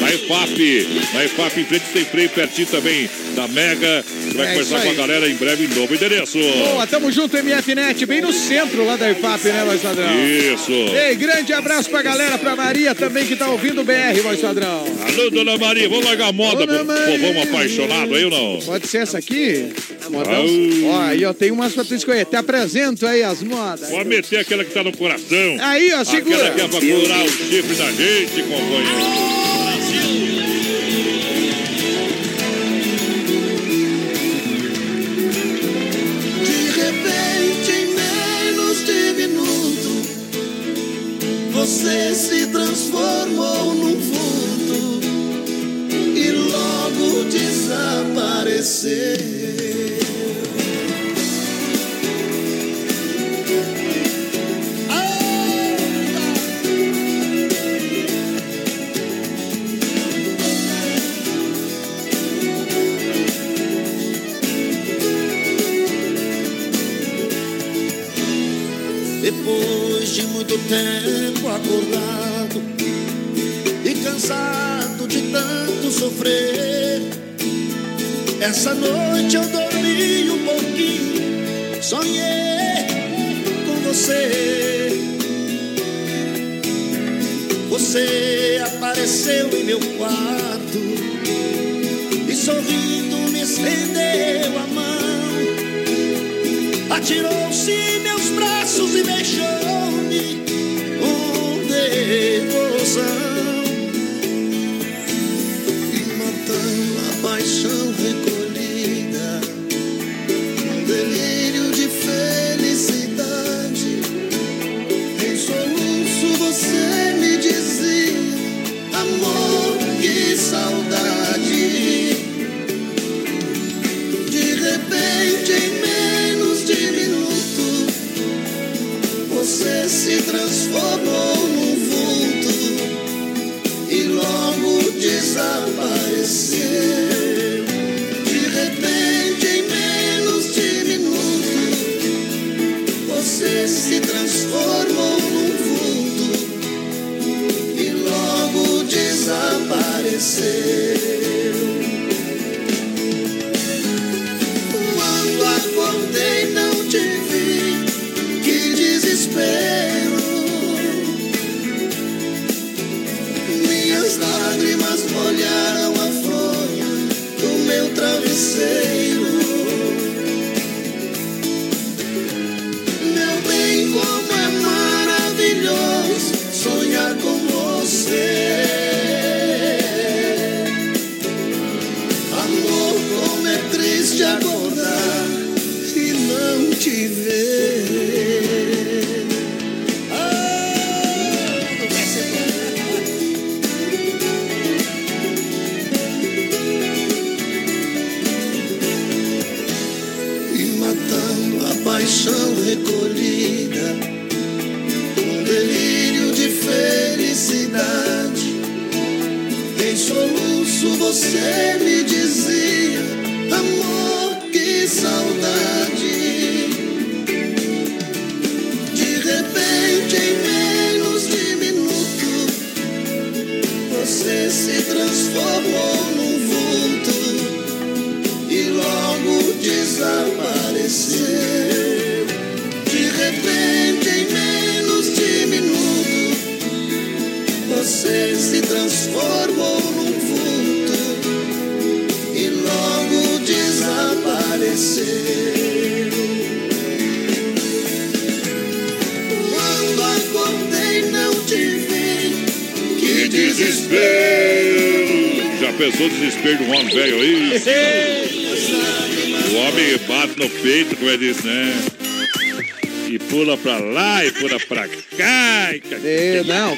na EFAP. Na EFAP, em frente tem freio pertinho também da Mega. Você vai É conversar com a galera em breve em novo endereço. Boa, tamo junto, MFnet, bem no centro lá da IFAP, né, voz padrão? Isso. Ei, grande abraço pra galera, pra Maria também que tá ouvindo o BR, voz padrão. Alô, dona Maria, vamos largar a moda pro povão apaixonado aí ou não? Pode ser essa aqui? Modão. Ó, aí, ó, tem umas pra tu escolher. Te apresento aí as modas. Pode meter aquela que tá no coração. Aí, ó, segura. Aquela que é pra curar o chifre da gente, companheiro. Você se transformou num vulto e logo desapareceu. Depois de muito tempo acordado e cansado de tanto sofrer, essa noite eu dormi um pouquinho, sonhei com você. Você apareceu em meu quarto e sorrindo me estendeu a mão. Atirou-se meus braços e beijou-me com devoção. Matando a paixão recolhida, desapareceu.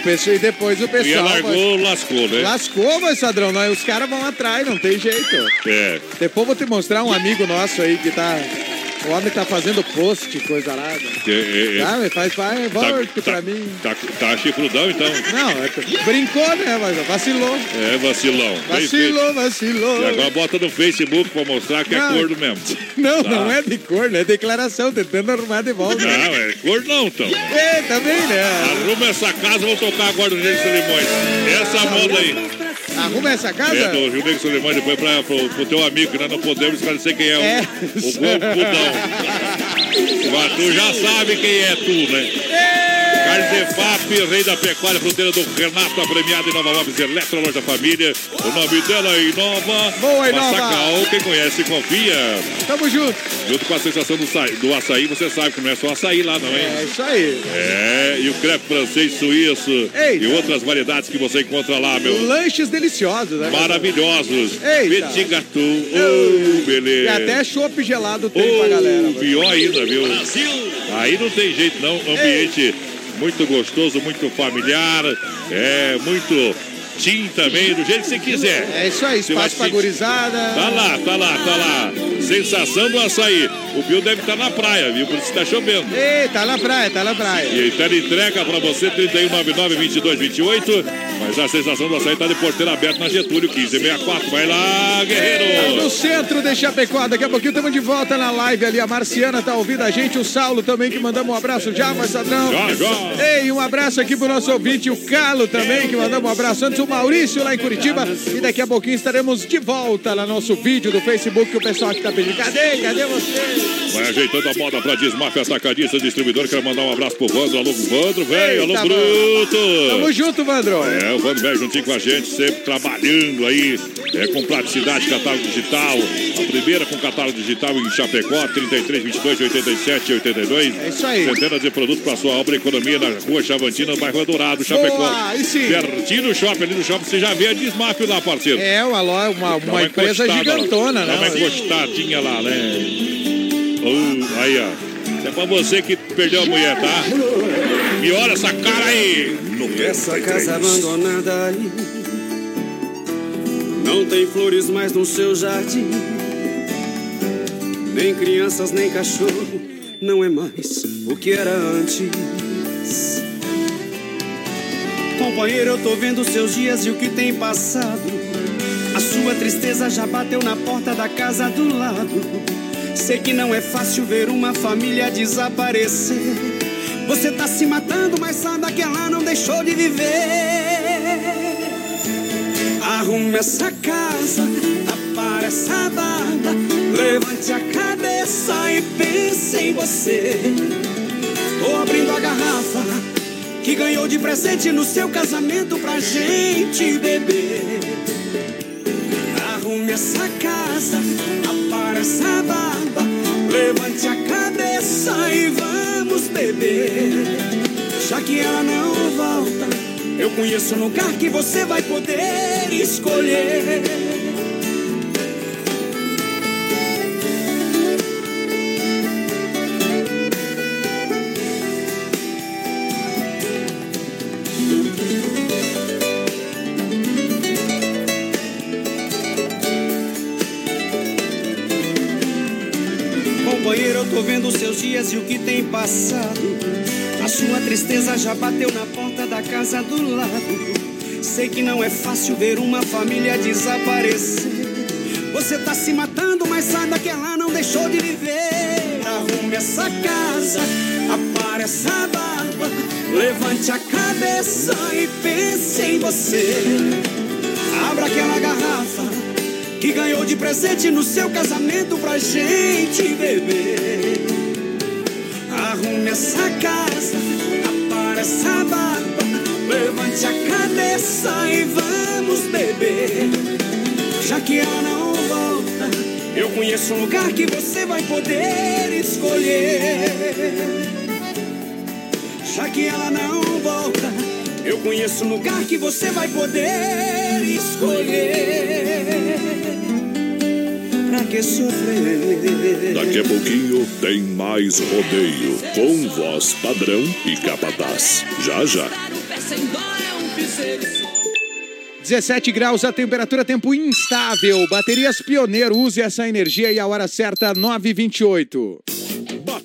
Pessoal, e depois o E pessoal. largou, lascou, né? Lascou, mas Sadrão, nós, os caras vão atrás, não tem jeito. É. Depois vou te mostrar um amigo nosso aí que tá. O homem tá fazendo post, coisa arada. É, é, é. Ah, mas faz, faz, volte pra mim. Tá, tá chifrudão, então? Não, é, brincou, né? Mas vacilou. É, vacilão. Vacilou, vacilou. E agora bota no Facebook pra mostrar que é Não. corno mesmo. Não, Tá. não é de corno, é declaração, tentando arrumar de volta. Não, é corno não, então. É, também, né? Arruma essa casa, vou tocar agora no Negro Solimões. Essa moda aí. Arruma essa casa? É do Rio Negro Solimões, depois pra, pro, pro teu amigo, que nós não podemos esclarecer quem é, o, É. o Golfudão. Mas tu já sabe quem é tu, né? Carnes EFAP, rei da pecuária, fronteira do Renato, a premiada em Nova Móveis Eletro, loja família. O nome dela é Inova. Boa, Inova. Massacal, quem conhece, confia. Tamo junto. Junto com a sensação do, sa- do açaí, você sabe que não é só açaí lá, não, hein? É isso aí. É, e o crepe francês suíço Eita. e outras variedades que você encontra lá, meu. Lanches deliciosos, né? Maravilhosos. Eita. Petit gâteau. Oh, E beleza. até chopp gelado tem pra galera. Oh, pior ainda, viu? Aí não tem jeito, não. Ambiente muito gostoso, muito familiar. É, muito Tim também, do jeito que você quiser. É isso aí, espaço pra gurizada. Tá lá, tá lá, tá lá. Sensação do açaí. O Bill deve estar na praia, viu? Por isso tá chovendo. Ei, tá na praia, tá na praia. E tele entrega pra você, 3199-2228. Mas a sensação do açaí tá de porteira aberta na Getúlio, 1564. Vai lá, Tá guerreiro! No centro de Chapecó, daqui a pouquinho estamos de volta na live ali. A Marciana tá ouvindo a gente, o Saulo também, que mandamos um abraço já, Marçadão. Já, já. Ei, um abraço aqui pro nosso ouvinte, o Calo também, que mandamos um abraço. Antes Maurício lá em Curitiba. E daqui a pouquinho estaremos de volta lá no nosso vídeo do Facebook, que o pessoal aqui tá pedindo. Cadê? Cadê você? Vai ajeitando a moda pra Desmaf Atacadista Distribuidor. Quero mandar um abraço pro Vandro. Alô, Vandro, velho. Alô, Bruto. Tamo junto, Vandro. É, o Vando Velho juntinho com a gente, sempre trabalhando aí, é, com praticidade, catálogo digital. A primeira com catálogo digital em Chapecó, 33, 22, 87 82. É isso aí. Centenas de produtos para sua obra e economia na rua Chavantina, no bairro Dourado, Chapecó. Boa, aí sim. Pertinho do shopping, ali no shopping, você já vê a Desmaf lá, parceiro. É uma, lo- uma, uma empresa gigantona, Dá uma né? encostadinha lá, né? Oh, aí, ó. Isso é pra você que perdeu a mulher, tá? E olha essa cara aí. Essa casa abandonada aí Não tem flores mais no seu jardim Nem crianças, nem cachorro Não é mais o que era antes Companheiro, eu tô vendo seus dias e o que tem passado A sua tristeza já bateu na porta da casa do lado Sei que não é fácil ver uma família desaparecer Você tá se matando, mas sabe que ela não deixou de viver. Arrume essa casa, apare essa barba, levante a cabeça e pense em você. Tô abrindo a garrafa que ganhou de presente no seu casamento pra gente beber. Arrume essa casa, apare essa barba, levante a cabeça e vamos beber. Já que ela não volta, eu conheço um lugar que você vai poder escolher. Dias e o que tem passado. A sua tristeza já bateu na porta da casa do lado. Sei que não é fácil ver uma família desaparecer. Você tá se matando, mas saiba que ela não deixou de viver. Arrume essa casa, apare essa barba, levante a cabeça e pense em você. Abra aquela garrafa que ganhou de presente no seu casamento pra gente beber. Arrume essa casa, apare essa barba, levante a cabeça e vamos beber. Já que ela não volta, eu conheço um lugar que você vai poder escolher. Já que ela não volta, eu conheço um lugar que você vai poder escolher. Que sofrer? Daqui a pouquinho tem mais rodeio com voz padrão e capataz. Já já. 17 graus a temperatura, tempo instável. Baterias Pioneiro, use essa energia e a hora certa 9h28.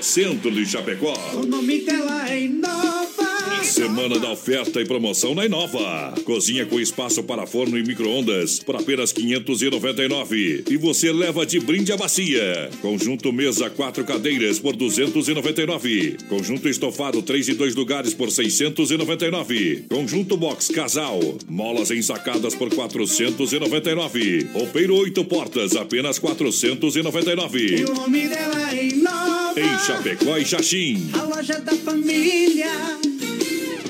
Centro de Chapecó. O nome dela é Inova. Semana da oferta e promoção na Inova. Cozinha com espaço para forno e micro-ondas por apenas 599. E você leva de brinde a bacia. Conjunto mesa quatro cadeiras por 299. Conjunto estofado 3 e 2 lugares por 699. Conjunto box casal. Molas ensacadas por 499. Roupeiro oito portas apenas 499. E o nome dela é Inova. Em Chapecó e Xaxim. A loja da família.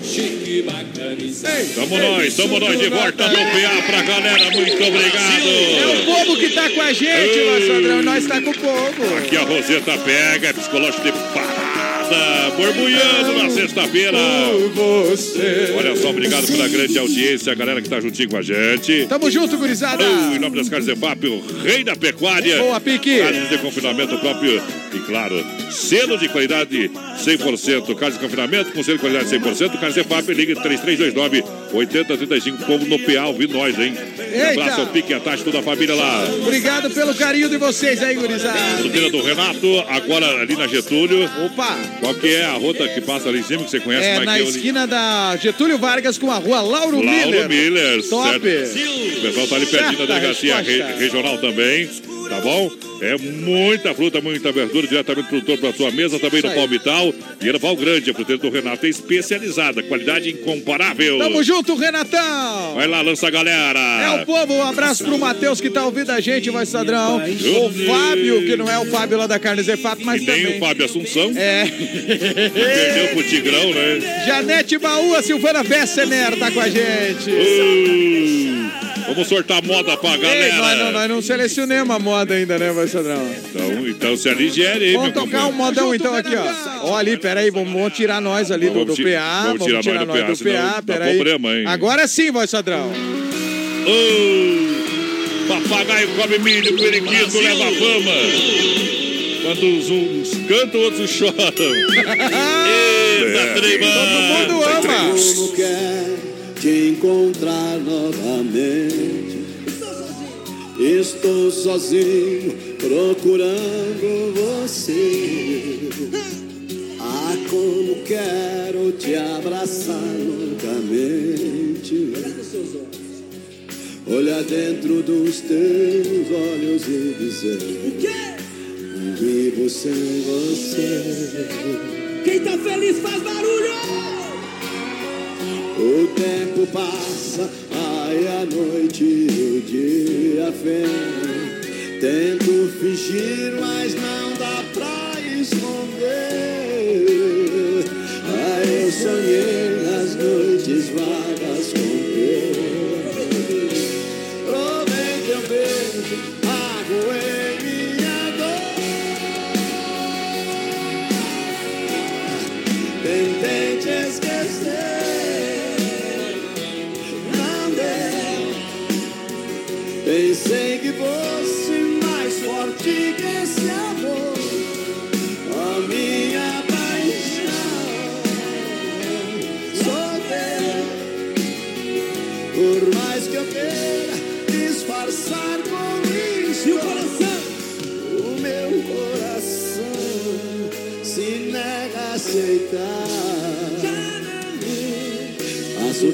Chique, bacana e Tamo nós, tamo nós de volta no PA pra galera. Muito obrigado. É o povo que tá com a gente, Ei. Sandrão. Nós tá com o povo. Aqui a Roseta pega, é psicológico de parada. Borbulhando na sexta-feira. Olha só, obrigado pela grande audiência, a galera que tá juntinho com a gente. Tamo junto, gurizada. Oh, em nome das carnes EFAP, o rei da pecuária. Boa, Pique. Carnes de confinamento próprio e, claro, selo de qualidade 100%. Carnes de confinamento com selo de qualidade 100%. Carnes EFAP, liga 3329 8035. Povo no PA, ouvindo nós, hein? Um abraço ao Pique a Tati, toda a família lá. Obrigado pelo carinho de vocês aí, gurizada. Fruteira do Renato, agora ali na Getúlio. Opa! Qual que é a rota que passa ali em cima que você conhece? É na esquina da Getúlio Vargas com a rua Lauro, Lauro Miller. Miller. Top. certo. O pessoal tá ali pertinho da delegacia re- regional também. Tá bom? É muita fruta, muita verdura, diretamente do produtor para sua mesa, também no Isso aí. Palmital. E Erval Grande, a fruteira do Renato é especializada, qualidade incomparável. Tamo junto, Renatão. Vai lá, lança a galera. É o povo, um abraço pro Matheus que tá ouvindo a gente, vai Sadrão. O Fábio, que não é o Fábio lá da Carnes Efap, mas E nem também. o Fábio Assunção. É. Perdeu pro Tigrão, né? Janete Baú, a Silvana Bessemer tá com a gente. Uh, vamos sortar moda pra Ei, galera. nós, não, nós não selecionamos a moda ainda, né, vai Sadrão? Então, então se aligere aí, Vamos meu tocar um modão então aqui, ó. Ó ali, peraí, vamos, vamos tirar nós ali do, do PA. vamos tirar nós do PA, do PA, dá peraí. problema, hein? Agora sim, voz Sadrão. Papagaio come milho, periquito leva fama. Quando uns, cantam, outros choram. Eita, tremão. Todo mundo ama. Te encontrar novamente? Estou sozinho procurando você. Ah, como quero te abraçar loucamente. Olhar dentro dos teus olhos e dizer: Vivo sem você. Quem tá feliz faz barulho! O tempo passa, ai a noite o dia vem. Tento fingir, mas não dá pra esconder. Ai, eu sonhei nas noites vagas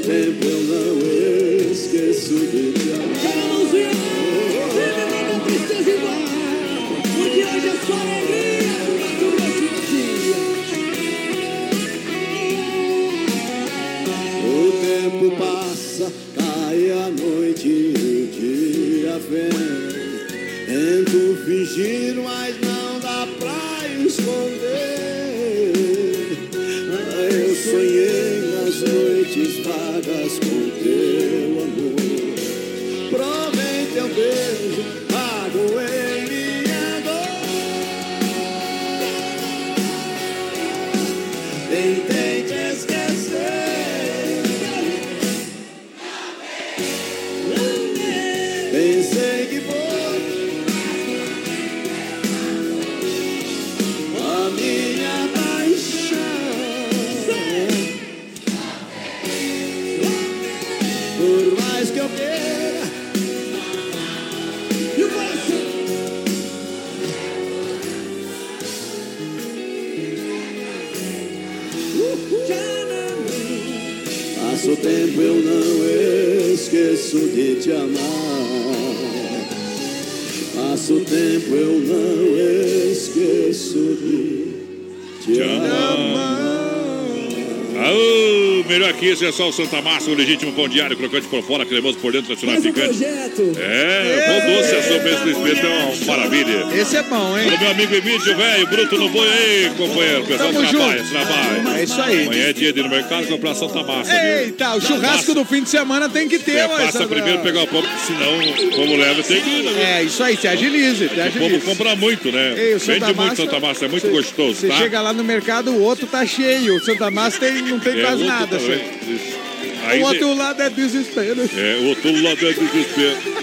tempo, eu não esqueço de te amar. tristeza igual, porque hoje é só alegria nosso dia. O tempo passa, cai a noite e o dia vem. Tento fingir, mas não dá pra esconder. Ah, Eu sonhei noites vagas com teu amor. Provei teu beijo, magoei minha dor. Tentei isso é só o Santa Massa, o legítimo pão diário, crocante por fora, cremoso por dentro, tradicional picante. projeto. É, pão doce, a sobremesa do espeto é uma maravilha. Esse é bom, hein? Alô, meu amigo Emílio, velho, bruto no boi aí, companheiro. O pessoal Tamo trabalha, junto. trabalha. É isso aí. Amanhã é dia de ir no mercado comprar Santa Massa, viu? Eita, o churrasco do fim de semana tem que ter, É, passa primeiro pegar o pão, porque senão, como leva, tem que ir, né? É, isso aí, se agilize, se O povo agilize. compra muito, né? Ei, o Santa Vende muito Massa- Santa Massa, é muito Cê- gostoso, Você tá? chega lá no mercado, o outro tá cheio. O Santa Massa tem, não tem É, quase nada, também. O outro lado é desespero. É, o outro lado é desespero.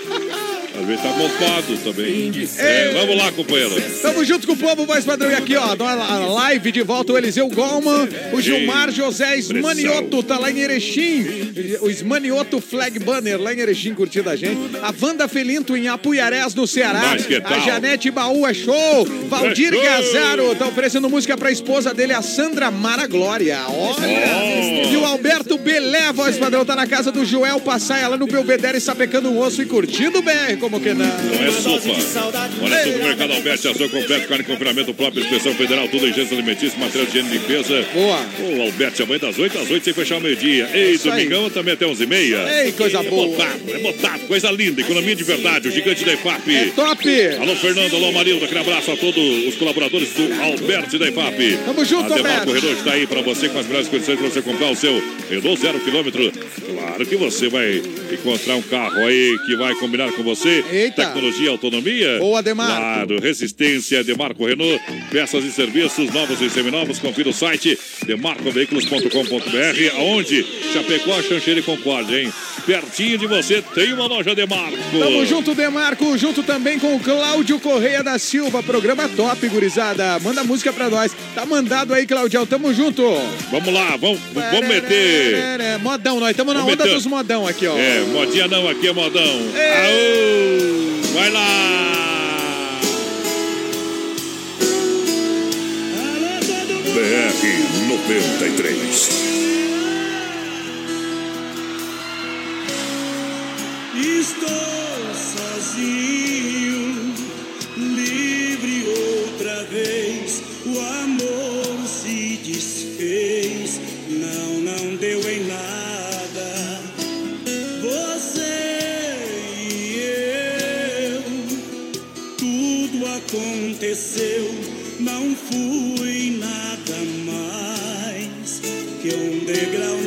Às vezes tá montado também. É, vamos lá, companheiro. Tamo junto com o povo, voz padrão. E aqui, ó, a live de volta, o Eliseu Golman, o Gilmar José Esmanioto, tá lá em Erechim. O Esmanioto Flag Banner, lá em Erechim, curtindo a gente. A Wanda Felinto, em Apuiarés, no Ceará. A? Janete Baú é show. Valdir É. Gazaro, tá oferecendo música pra esposa dele, a Sandra Mara Glória. Olha! E o Alberto Belé, voz padrão, tá na casa do Joel Passaia, lá no Belvedere, sapecando um osso e curtindo o BR, como que não? Não é sopa. Olha, supermercado Alberti, ação completo, carne confinamento próprio, inspeção federal, tudo em gênero alimentício, material de higiene e limpeza. Boa. O Alberti, amanhã das 8 às 8, sem fechar o meio-dia. Ei, Isso aí. domingão também até 11 e meia. Ei, coisa é boa. Botado, é botado, coisa linda, economia de verdade, o gigante da IFAP. É top! Alô, Fernando, alô, Marilda, aquele abraço a todos os colaboradores do Alberti da IFAP. Tamo junto, a Demarco Alberti. Renault está aí para você com as melhores condições para você comprar o seu Renault zero quilômetro. Claro que você vai encontrar um carro aí que vai combinar com você. Eita. Tecnologia, autonomia. Boa, Demarco. Claro, resistência, Demarco Renault. Peças e serviços novos e seminovos. Confira o site demarcoveículos.com.br aonde Chapecó, Xanxeira e Concórdia, hein? Pertinho de você tem uma loja Demarco. Tamo junto, Demarco, junto também com o Cláudio Correia da Silva. Programa top, gurizada. Manda música pra nós. Tá mandado aí, Claudião. Tamo junto. Vamos lá, vamos, vamos meter. É, modão, nós estamos na onda dos modão aqui, ó. É, modinha não, aqui é modão. Aô! Vai lá! BR 93. Estou sozinho, livre outra vez. O amor aconteceu, não fui nada mais que um degrau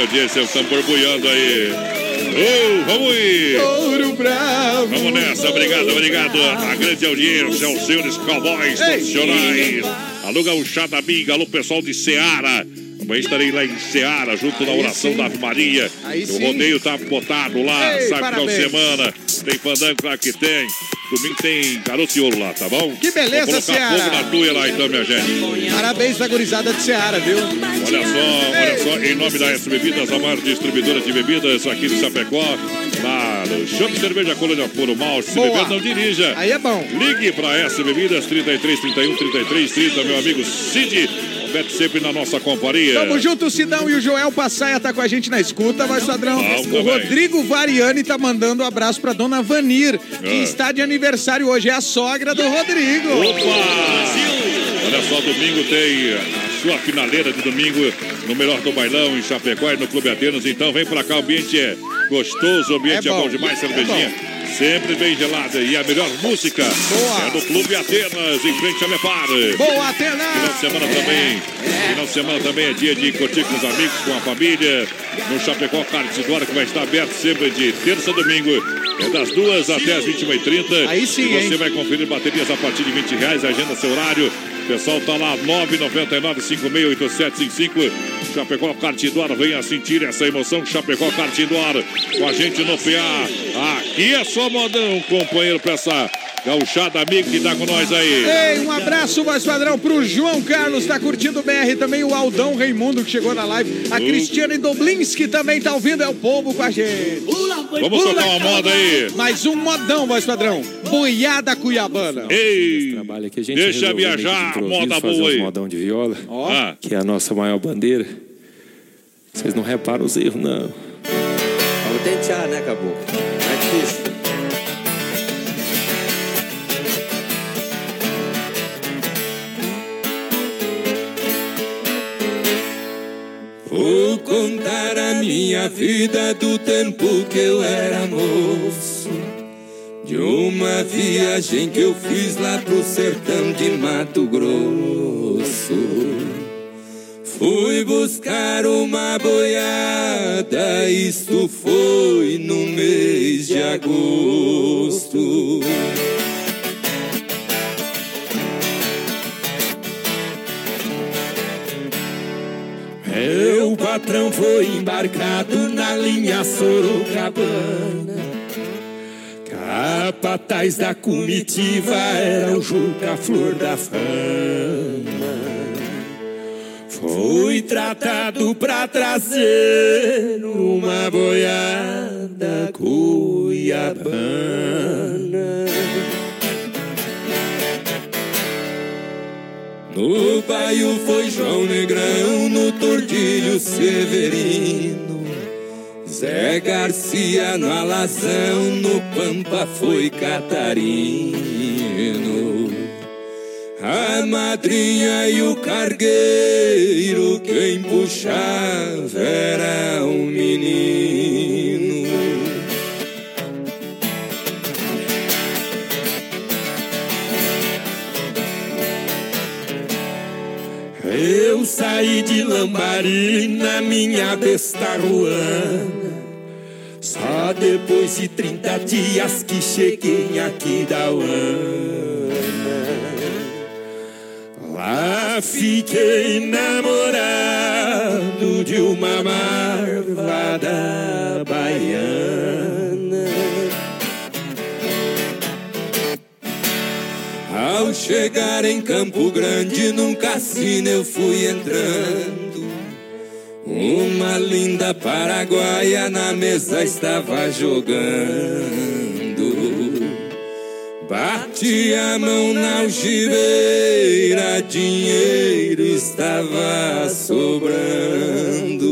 grande audiência, estão borbulhando aí. Oh, vamos ir! Ouro bravo. Vamos nessa, obrigado, obrigado. A grande audiência, os senhores cowboys profissionais. Alô, gauchada amiga, alô, pessoal de Seara. Amanhã estarei lá em Seara, junto na oração da Ave Maria. O rodeio tá botado lá, Ei, sabe, final de parabéns. semana. Tem fandango, claro que tem. Domingo tem garoto e ouro lá, tá bom? Que beleza, Vou colocar Seara. fogo na tuia lá então, minha gente. Parabéns da gurizada de Seara, viu? Olha só, olha só, em nome da S Bebidas, a maior distribuidora de bebidas aqui de Chapecó, lá no Shopping Cerveja Colônia Puro Malte. Se beber, não dirija. Aí é bom. Ligue para S Bebidas 33 31 33 30, meu amigo Cid. Roberto sempre na nossa companhia. Tamo junto, o Sidão e o Joel Passaia tá com a gente na escuta, vai padrão. Bom O também. Rodrigo Variani tá mandando um abraço pra dona Vanir, que Ah. está de aniversário hoje, é a sogra do Rodrigo. Opa! Olha só, domingo tem sua finaleira de domingo no melhor do bailão em Chapecó e no Clube Atenas. Então vem pra cá, o ambiente é gostoso, o ambiente é É bom, bom, demais, é cervejinha. Sempre bem gelada e a melhor música Boa. é no Clube Atenas, em frente a Lepar. Boa, Atena! Final de semana também. Final de semana também é dia de curtir com os amigos, com a família. No Chapecó Cartidora, que vai estar aberto sempre de terça a domingo. É das duas até as 21h30. Aí sim, E você hein? vai conferir baterias a partir de 20 reais. Agenda seu horário. Pessoal tá lá, 999-568755. Chapecó Cartidora, venha sentir essa emoção. Chapecó Cartidora, com a gente no PA. Aqui é só modão, companheiro, pra essa gauchada amiga que tá com nós aí. Ei, um abraço, voz padrão, pro João Carlos, tá curtindo o BR também, o Aldão Raimundo, que chegou na live. A Uh. Cristiane Doblinski também tá ouvindo, é o povo com a gente. Vamos tocar uma moda aí. Mais um modão, voz padrão. Boiada Cuiabana. Ei, trabalho aqui, a gente deixa de viajar, improviso moda fazer boa aí. modão de viola, Ah. que é a nossa maior bandeira. Vocês não reparam os erros, não. Vamos tentear, né, caboclo? Vou contar a minha vida do tempo que eu era moço. De uma viagem que eu fiz lá pro sertão de Mato Grosso. Fui buscar uma boiada, isto foi no mês de agosto. Meu patrão foi embarcado na linha Sorocabana. Capataz da comitiva era o Juca Flor da Fama. Fui tratado pra trazer uma boiada cuiabana. No baio foi João Negrão, no Tordilho Severino. Zé Garcia no Alazão, no Pampa foi Catarino. A madrinha e o cargueiro, quem puxava era um menino. Eu saí de Lambari na minha besta ruana. Só depois de 30 dias que cheguei aqui da Lá fiquei namorado de uma marvada Ao chegar em Campo Grande, num cassino eu fui entrando. Uma linda paraguaia na mesa estava jogando. Bati a mão na algibeira, dinheiro estava sobrando.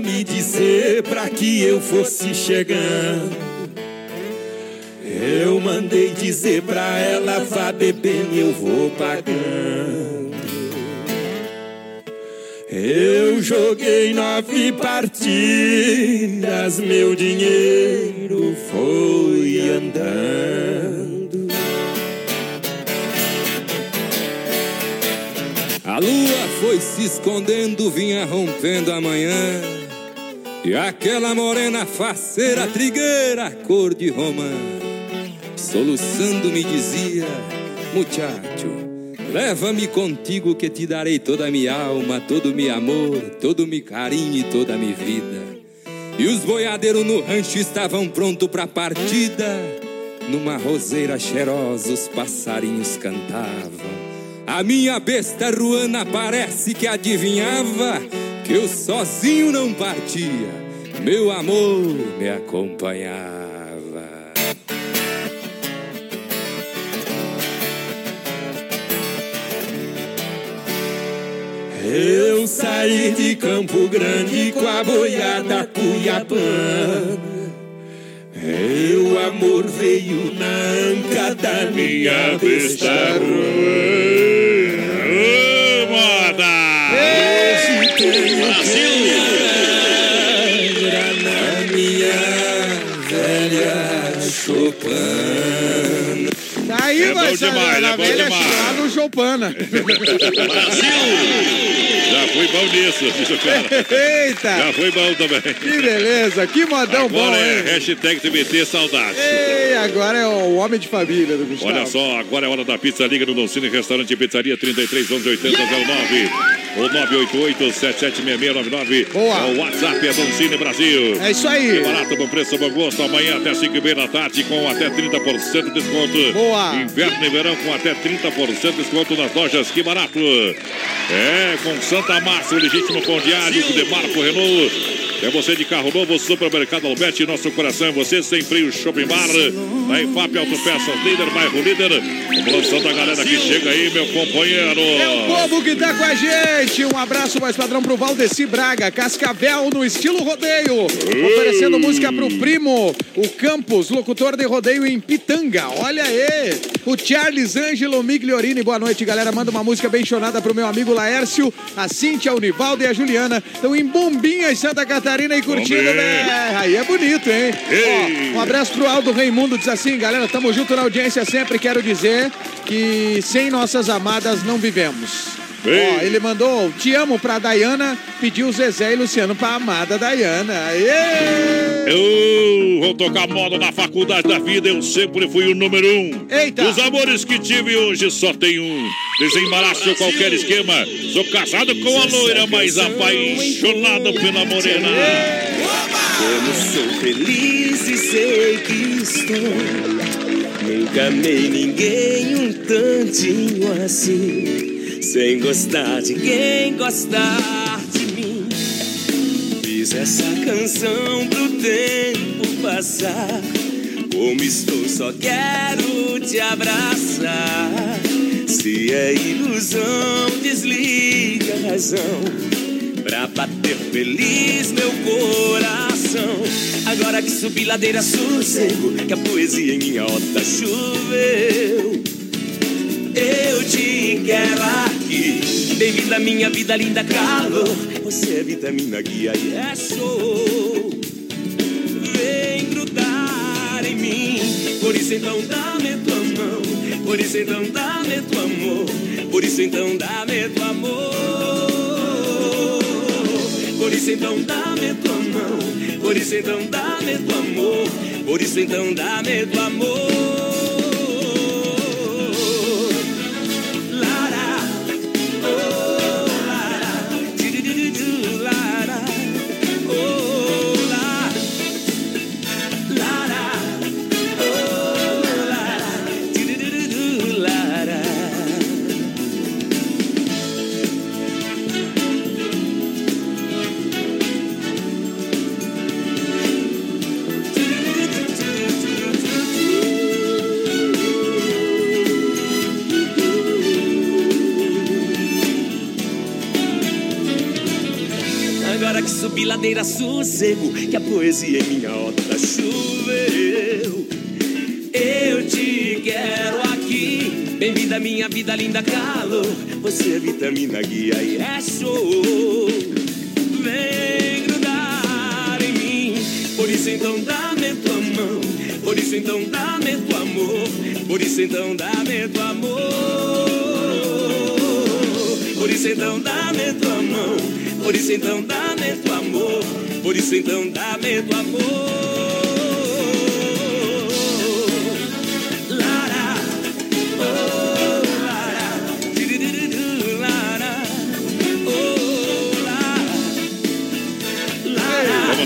Me dizer pra que eu fosse chegando. Eu mandei dizer pra ela, vá bebendo, eu vou pagando. Eu joguei nove partidas, meu dinheiro foi andando. A lua foi se escondendo, vinha rompendo a manhã. E aquela morena faceira, trigueira, cor de romã, soluçando me dizia: Muchacho, leva-me contigo que te darei toda a minha alma, todo o meu amor, todo o meu carinho e toda a minha vida. E os boiadeiros no rancho estavam prontos pra partida. Numa roseira cheirosa os passarinhos cantavam. A minha besta ruana parece que adivinhava que eu sozinho não partia, meu amor me acompanhava. Eu saí de Campo Grande com a boiada Cuiabana. Meu amor veio na anca da minha besta Ô, moda! Pedra na minha velha Chopin. Tá aí, É bom Marcelo, demais, na é bom velha demais. no Choupana. Já fui bom nisso, bicho cara. Eita! Já foi bom também. Que beleza, que modão bom, Agora é hein? hashtag TBT Saudade. Ei, agora é o homem de família do Gustavo. Olha só, agora é hora da pizza. Liga no Doncini Restaurante e Pizzaria 33 11 80 09 ou 988 776699. Boa. É o WhatsApp é Doncini Brasil. É isso aí. Que barato, bom preço, bom gosto. Amanhã até 5 e meia da tarde com até 30% de desconto. Boa. Inverno e verão com até 30% de desconto nas lojas. Que barato. É, com Santa Márcia, o legítimo pão diário, com Demarco Renault. É você de carro novo, Supermercado Alberti, nosso coração é você, sem freio Shopping Bar, na IFAP Autopeças Líder, bairro Líder. Vamos lançando a galera que chega aí, meu companheiro. É o povo que tá com a gente. Um abraço mais padrão pro Valdeci Braga, Cascavel no estilo rodeio. Oferecendo música pro primo, o Campos, locutor de rodeio em Pitanga. Olha aí. O Charles Ângelo Migliorini. Boa noite, galera. Manda uma música bem chonada pro meu amigo Laércio, a Cíntia, o Nivaldo e a Juliana. Estão em Bombinhas, Santa Catarina e curtindo, né? Aí é bonito, hein? Ei. Ó, um abraço pro Aldo Raimundo, diz assim, galera, tamo junto na audiência sempre. Quero dizer que sem nossas amadas não vivemos. Ó, ele mandou te amo pra Dayana, pediu Zezé e Luciano pra amada Dayana. Aê! Eu vou tocar moda na faculdade da vida, eu sempre fui o número um. Eita! Os amores que tive hoje só tem um. Desembaraço qualquer esquema. Sou casado com a loira, mas apaixonado pela morena. Como sou feliz e sei que estou. Nunca amei ninguém um tantinho assim. Sem gostar de quem gostar de mim. Fiz essa canção pro tempo passar. Como estou, só quero te abraçar. Se é ilusão, desliga a razão. Pra bater feliz meu coração. Agora que subi ladeira sossego, que a poesia em minha horta choveu. Te quero aqui. Bem-vinda minha vida, linda calor. Você é vitamina guia e é show. Vem grudar em mim. Por isso então dá-me tua mão. Por isso então dá-me tua amor. Por isso então dá-me tua amor. Por isso então dá-me tua mão. Por isso então dá-me tua amor. Por isso então dá-me tua amor. Subi ladeira sossego, que a poesia é minha outra choveu. Eu te quero aqui, bem-vinda minha vida, linda calor. Você é vitamina guia e é show. Vem grudar em mim, por isso então dá-me tua mão. Por isso então dá-me tua amor. Por isso então dá-me tua amor. Por isso então dá-me tua mão. Por isso então amor. Por isso então dá-me tua amor. Oh,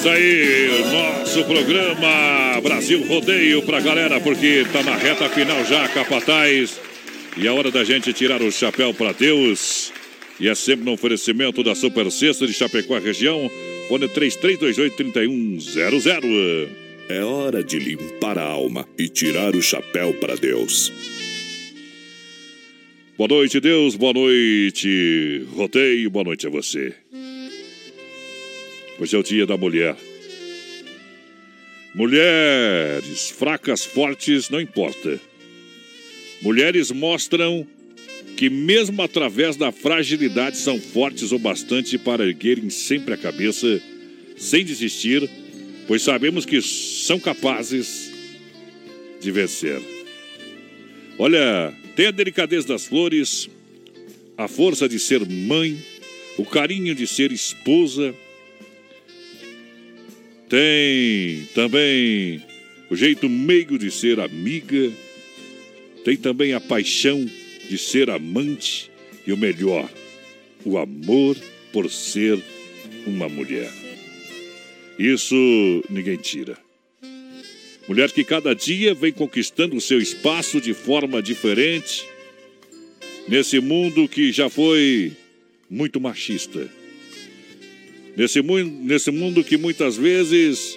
oh, aí, nosso programa Brasil Rodeio pra galera, porque tá na reta final já, Capataz. E é hora da gente tirar o chapéu pra Deus. E é sempre no oferecimento da Super Sexta de Chapecó região. Fone 3328-3100. É hora de limpar a alma e tirar o chapéu para Deus. Boa noite, Deus. Boa noite, Rodeio. Boa noite a você. Hoje é o dia da mulher. Mulheres fracas, fortes, não importa. Mulheres mostram que, mesmo através da fragilidade, são fortes o bastante para erguerem sempre a cabeça, sem desistir, pois sabemos que são capazes de vencer. Olha, tem a delicadeza das flores, a força de ser mãe, o carinho de ser esposa. Tem também o jeito meigo de ser amiga. Tem também a paixão de ser amante e o melhor, o amor por ser uma mulher. Isso ninguém tira. Mulher que cada dia vem conquistando o seu espaço de forma diferente nesse mundo que já foi muito machista. Nesse, mu nesse mundo que muitas vezes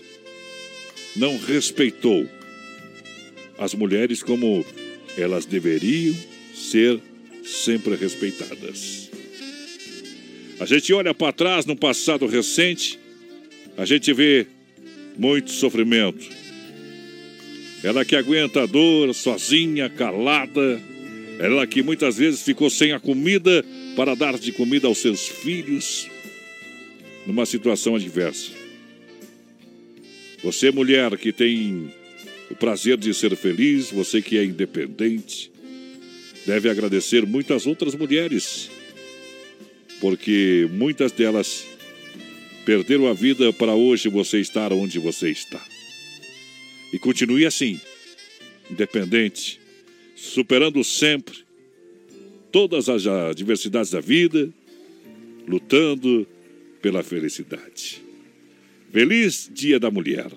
não respeitou as mulheres como elas deveriam ser sempre respeitadas. A gente olha para trás no passado recente, a gente vê muito sofrimento. Ela que aguenta a dor sozinha, calada, ela que muitas vezes ficou sem a comida para dar de comida aos seus filhos, numa situação adversa. Você, mulher que tem o prazer de ser feliz, você que é independente, deve agradecer muitas outras mulheres, porque muitas delas perderam a vida para hoje você estar onde você está. E continue assim, independente, superando sempre todas as adversidades da vida, lutando pela felicidade. Feliz Dia da Mulher.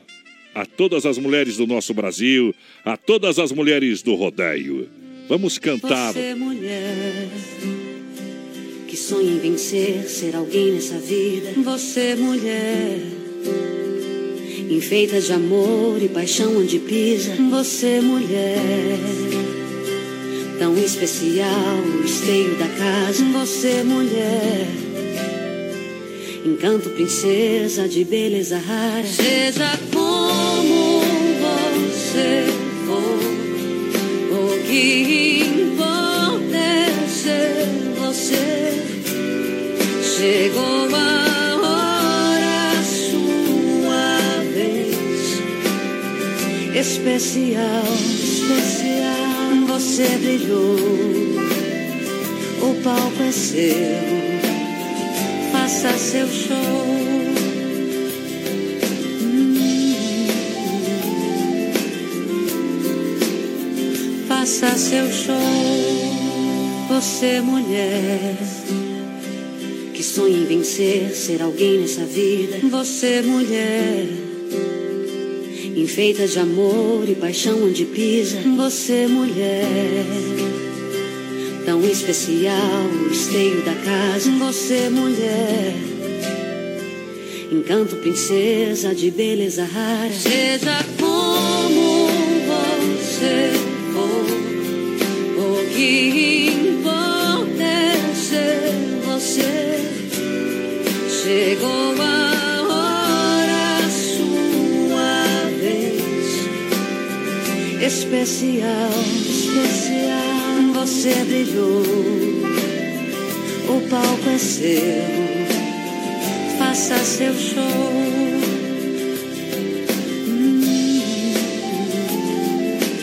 A todas as mulheres do nosso Brasil, a todas as mulheres do rodeio. Vamos cantar. Você, mulher, que sonha em vencer, ser alguém nessa vida. Você, mulher, enfeita de amor e paixão onde pisa. Você, mulher, tão especial, o esteio da casa. Você, mulher, encanto, princesa de beleza rara. Seja como você for, que importa é ser você. Chegou a hora, sua vez. Especial, especial, você brilhou. O palco é seu faça seu show. Faça seu show, você mulher que sonha em vencer, ser alguém nessa vida. Você mulher enfeita de amor e paixão onde pisa. Você mulher tão especial, o esteio da casa. Você, mulher, encanto, princesa de beleza rara. Seja como você o que importa é ser você. Chegou a hora, sua vez. Especial, especial. Você brilhou. O palco é seu. Faça seu show.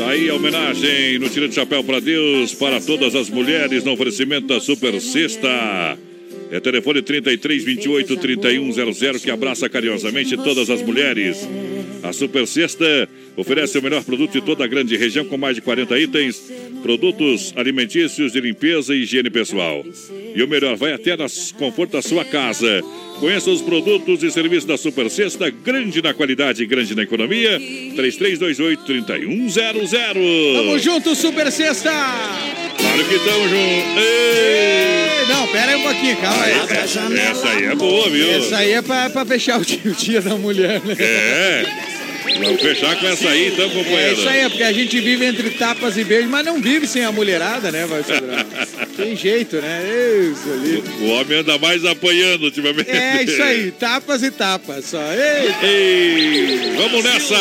Tá aí a homenagem no Tira de Chapéu para Deus, para todas as mulheres, no oferecimento da Super Sexta. É telefone 33 28 3100 que abraça carinhosamente todas as mulheres. A Super Sexta oferece o melhor produto de toda a grande região com mais de 40 itens, produtos alimentícios de limpeza e higiene pessoal. E o melhor, vai até nas conforto da sua casa. Conheça os produtos e serviços da Super Sexta, grande na qualidade e grande na economia. 3328-3100. Tamo junto, Super Sexta! Claro que tamo junto. Ei! Não, pera aí um pouquinho, calma aí. Essa, essa aí é boa, viu? Essa aí é pra, pra fechar o dia, o dia da mulher, né? É. Vamos fechar com essa aí, então, É companheiro. isso aí, é porque a gente vive entre tapas e beijos, mas não vive sem a mulherada, né, vai sobrar. Tem jeito, né? Isso ali. O homem anda mais apanhando ultimamente. É isso aí, tapas e tapas só. Ei, Ei, vamos nessa.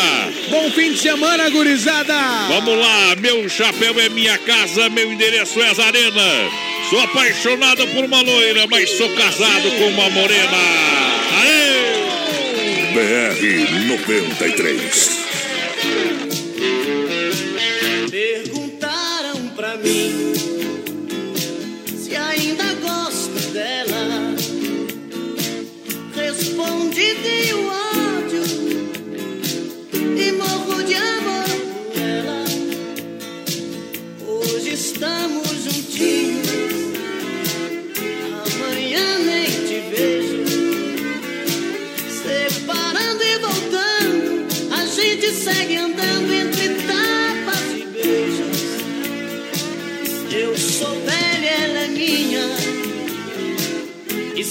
Bom fim de semana, gurizada. Vamos lá, meu chapéu é minha casa, meu endereço é as Arena. Sou apaixonado por uma loira, mas sou casado com uma morena. Aê! BR93.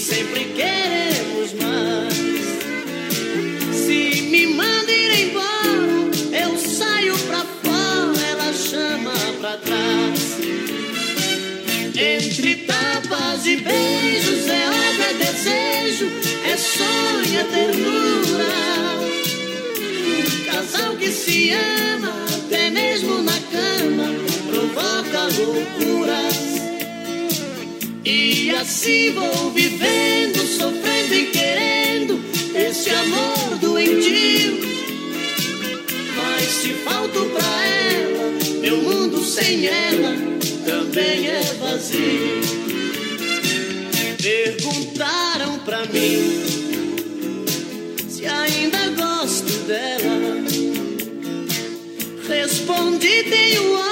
Sempre queremos mais. Se me manda ir embora, eu saio pra fora, ela chama pra trás. Entre tapas e beijos é obra, é desejo, é sonho, é ternura. Casal que se ama, até mesmo na cama, provoca loucuras. E assim vou vivendo, sofrendo e querendo esse amor doentio. Mas se falto pra ela, meu mundo sem ela também é vazio. Perguntaram pra mim se ainda gosto dela. Respondi tenho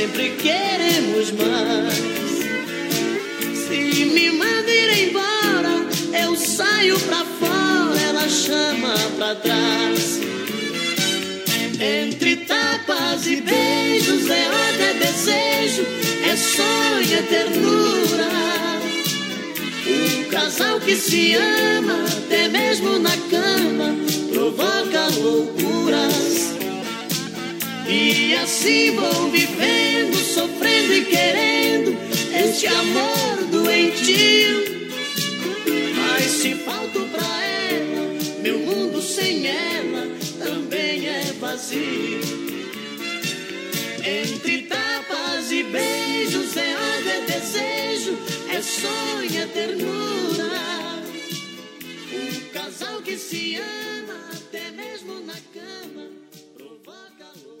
sempre queremos mais. Se me manda ir embora, eu saio pra fora, ela chama pra trás. Entre tapas e beijos é ódio, é desejo, é sonho, é ternura. Um casal que se ama, até mesmo na cama, provoca loucuras. E assim vou vivendo, sofrendo e querendo este amor doentio. Mas se falto pra ela, meu mundo sem ela também é vazio. Entre tapas e beijos é ódio, é desejo, é sonho, é ternura. Um casal que se ama.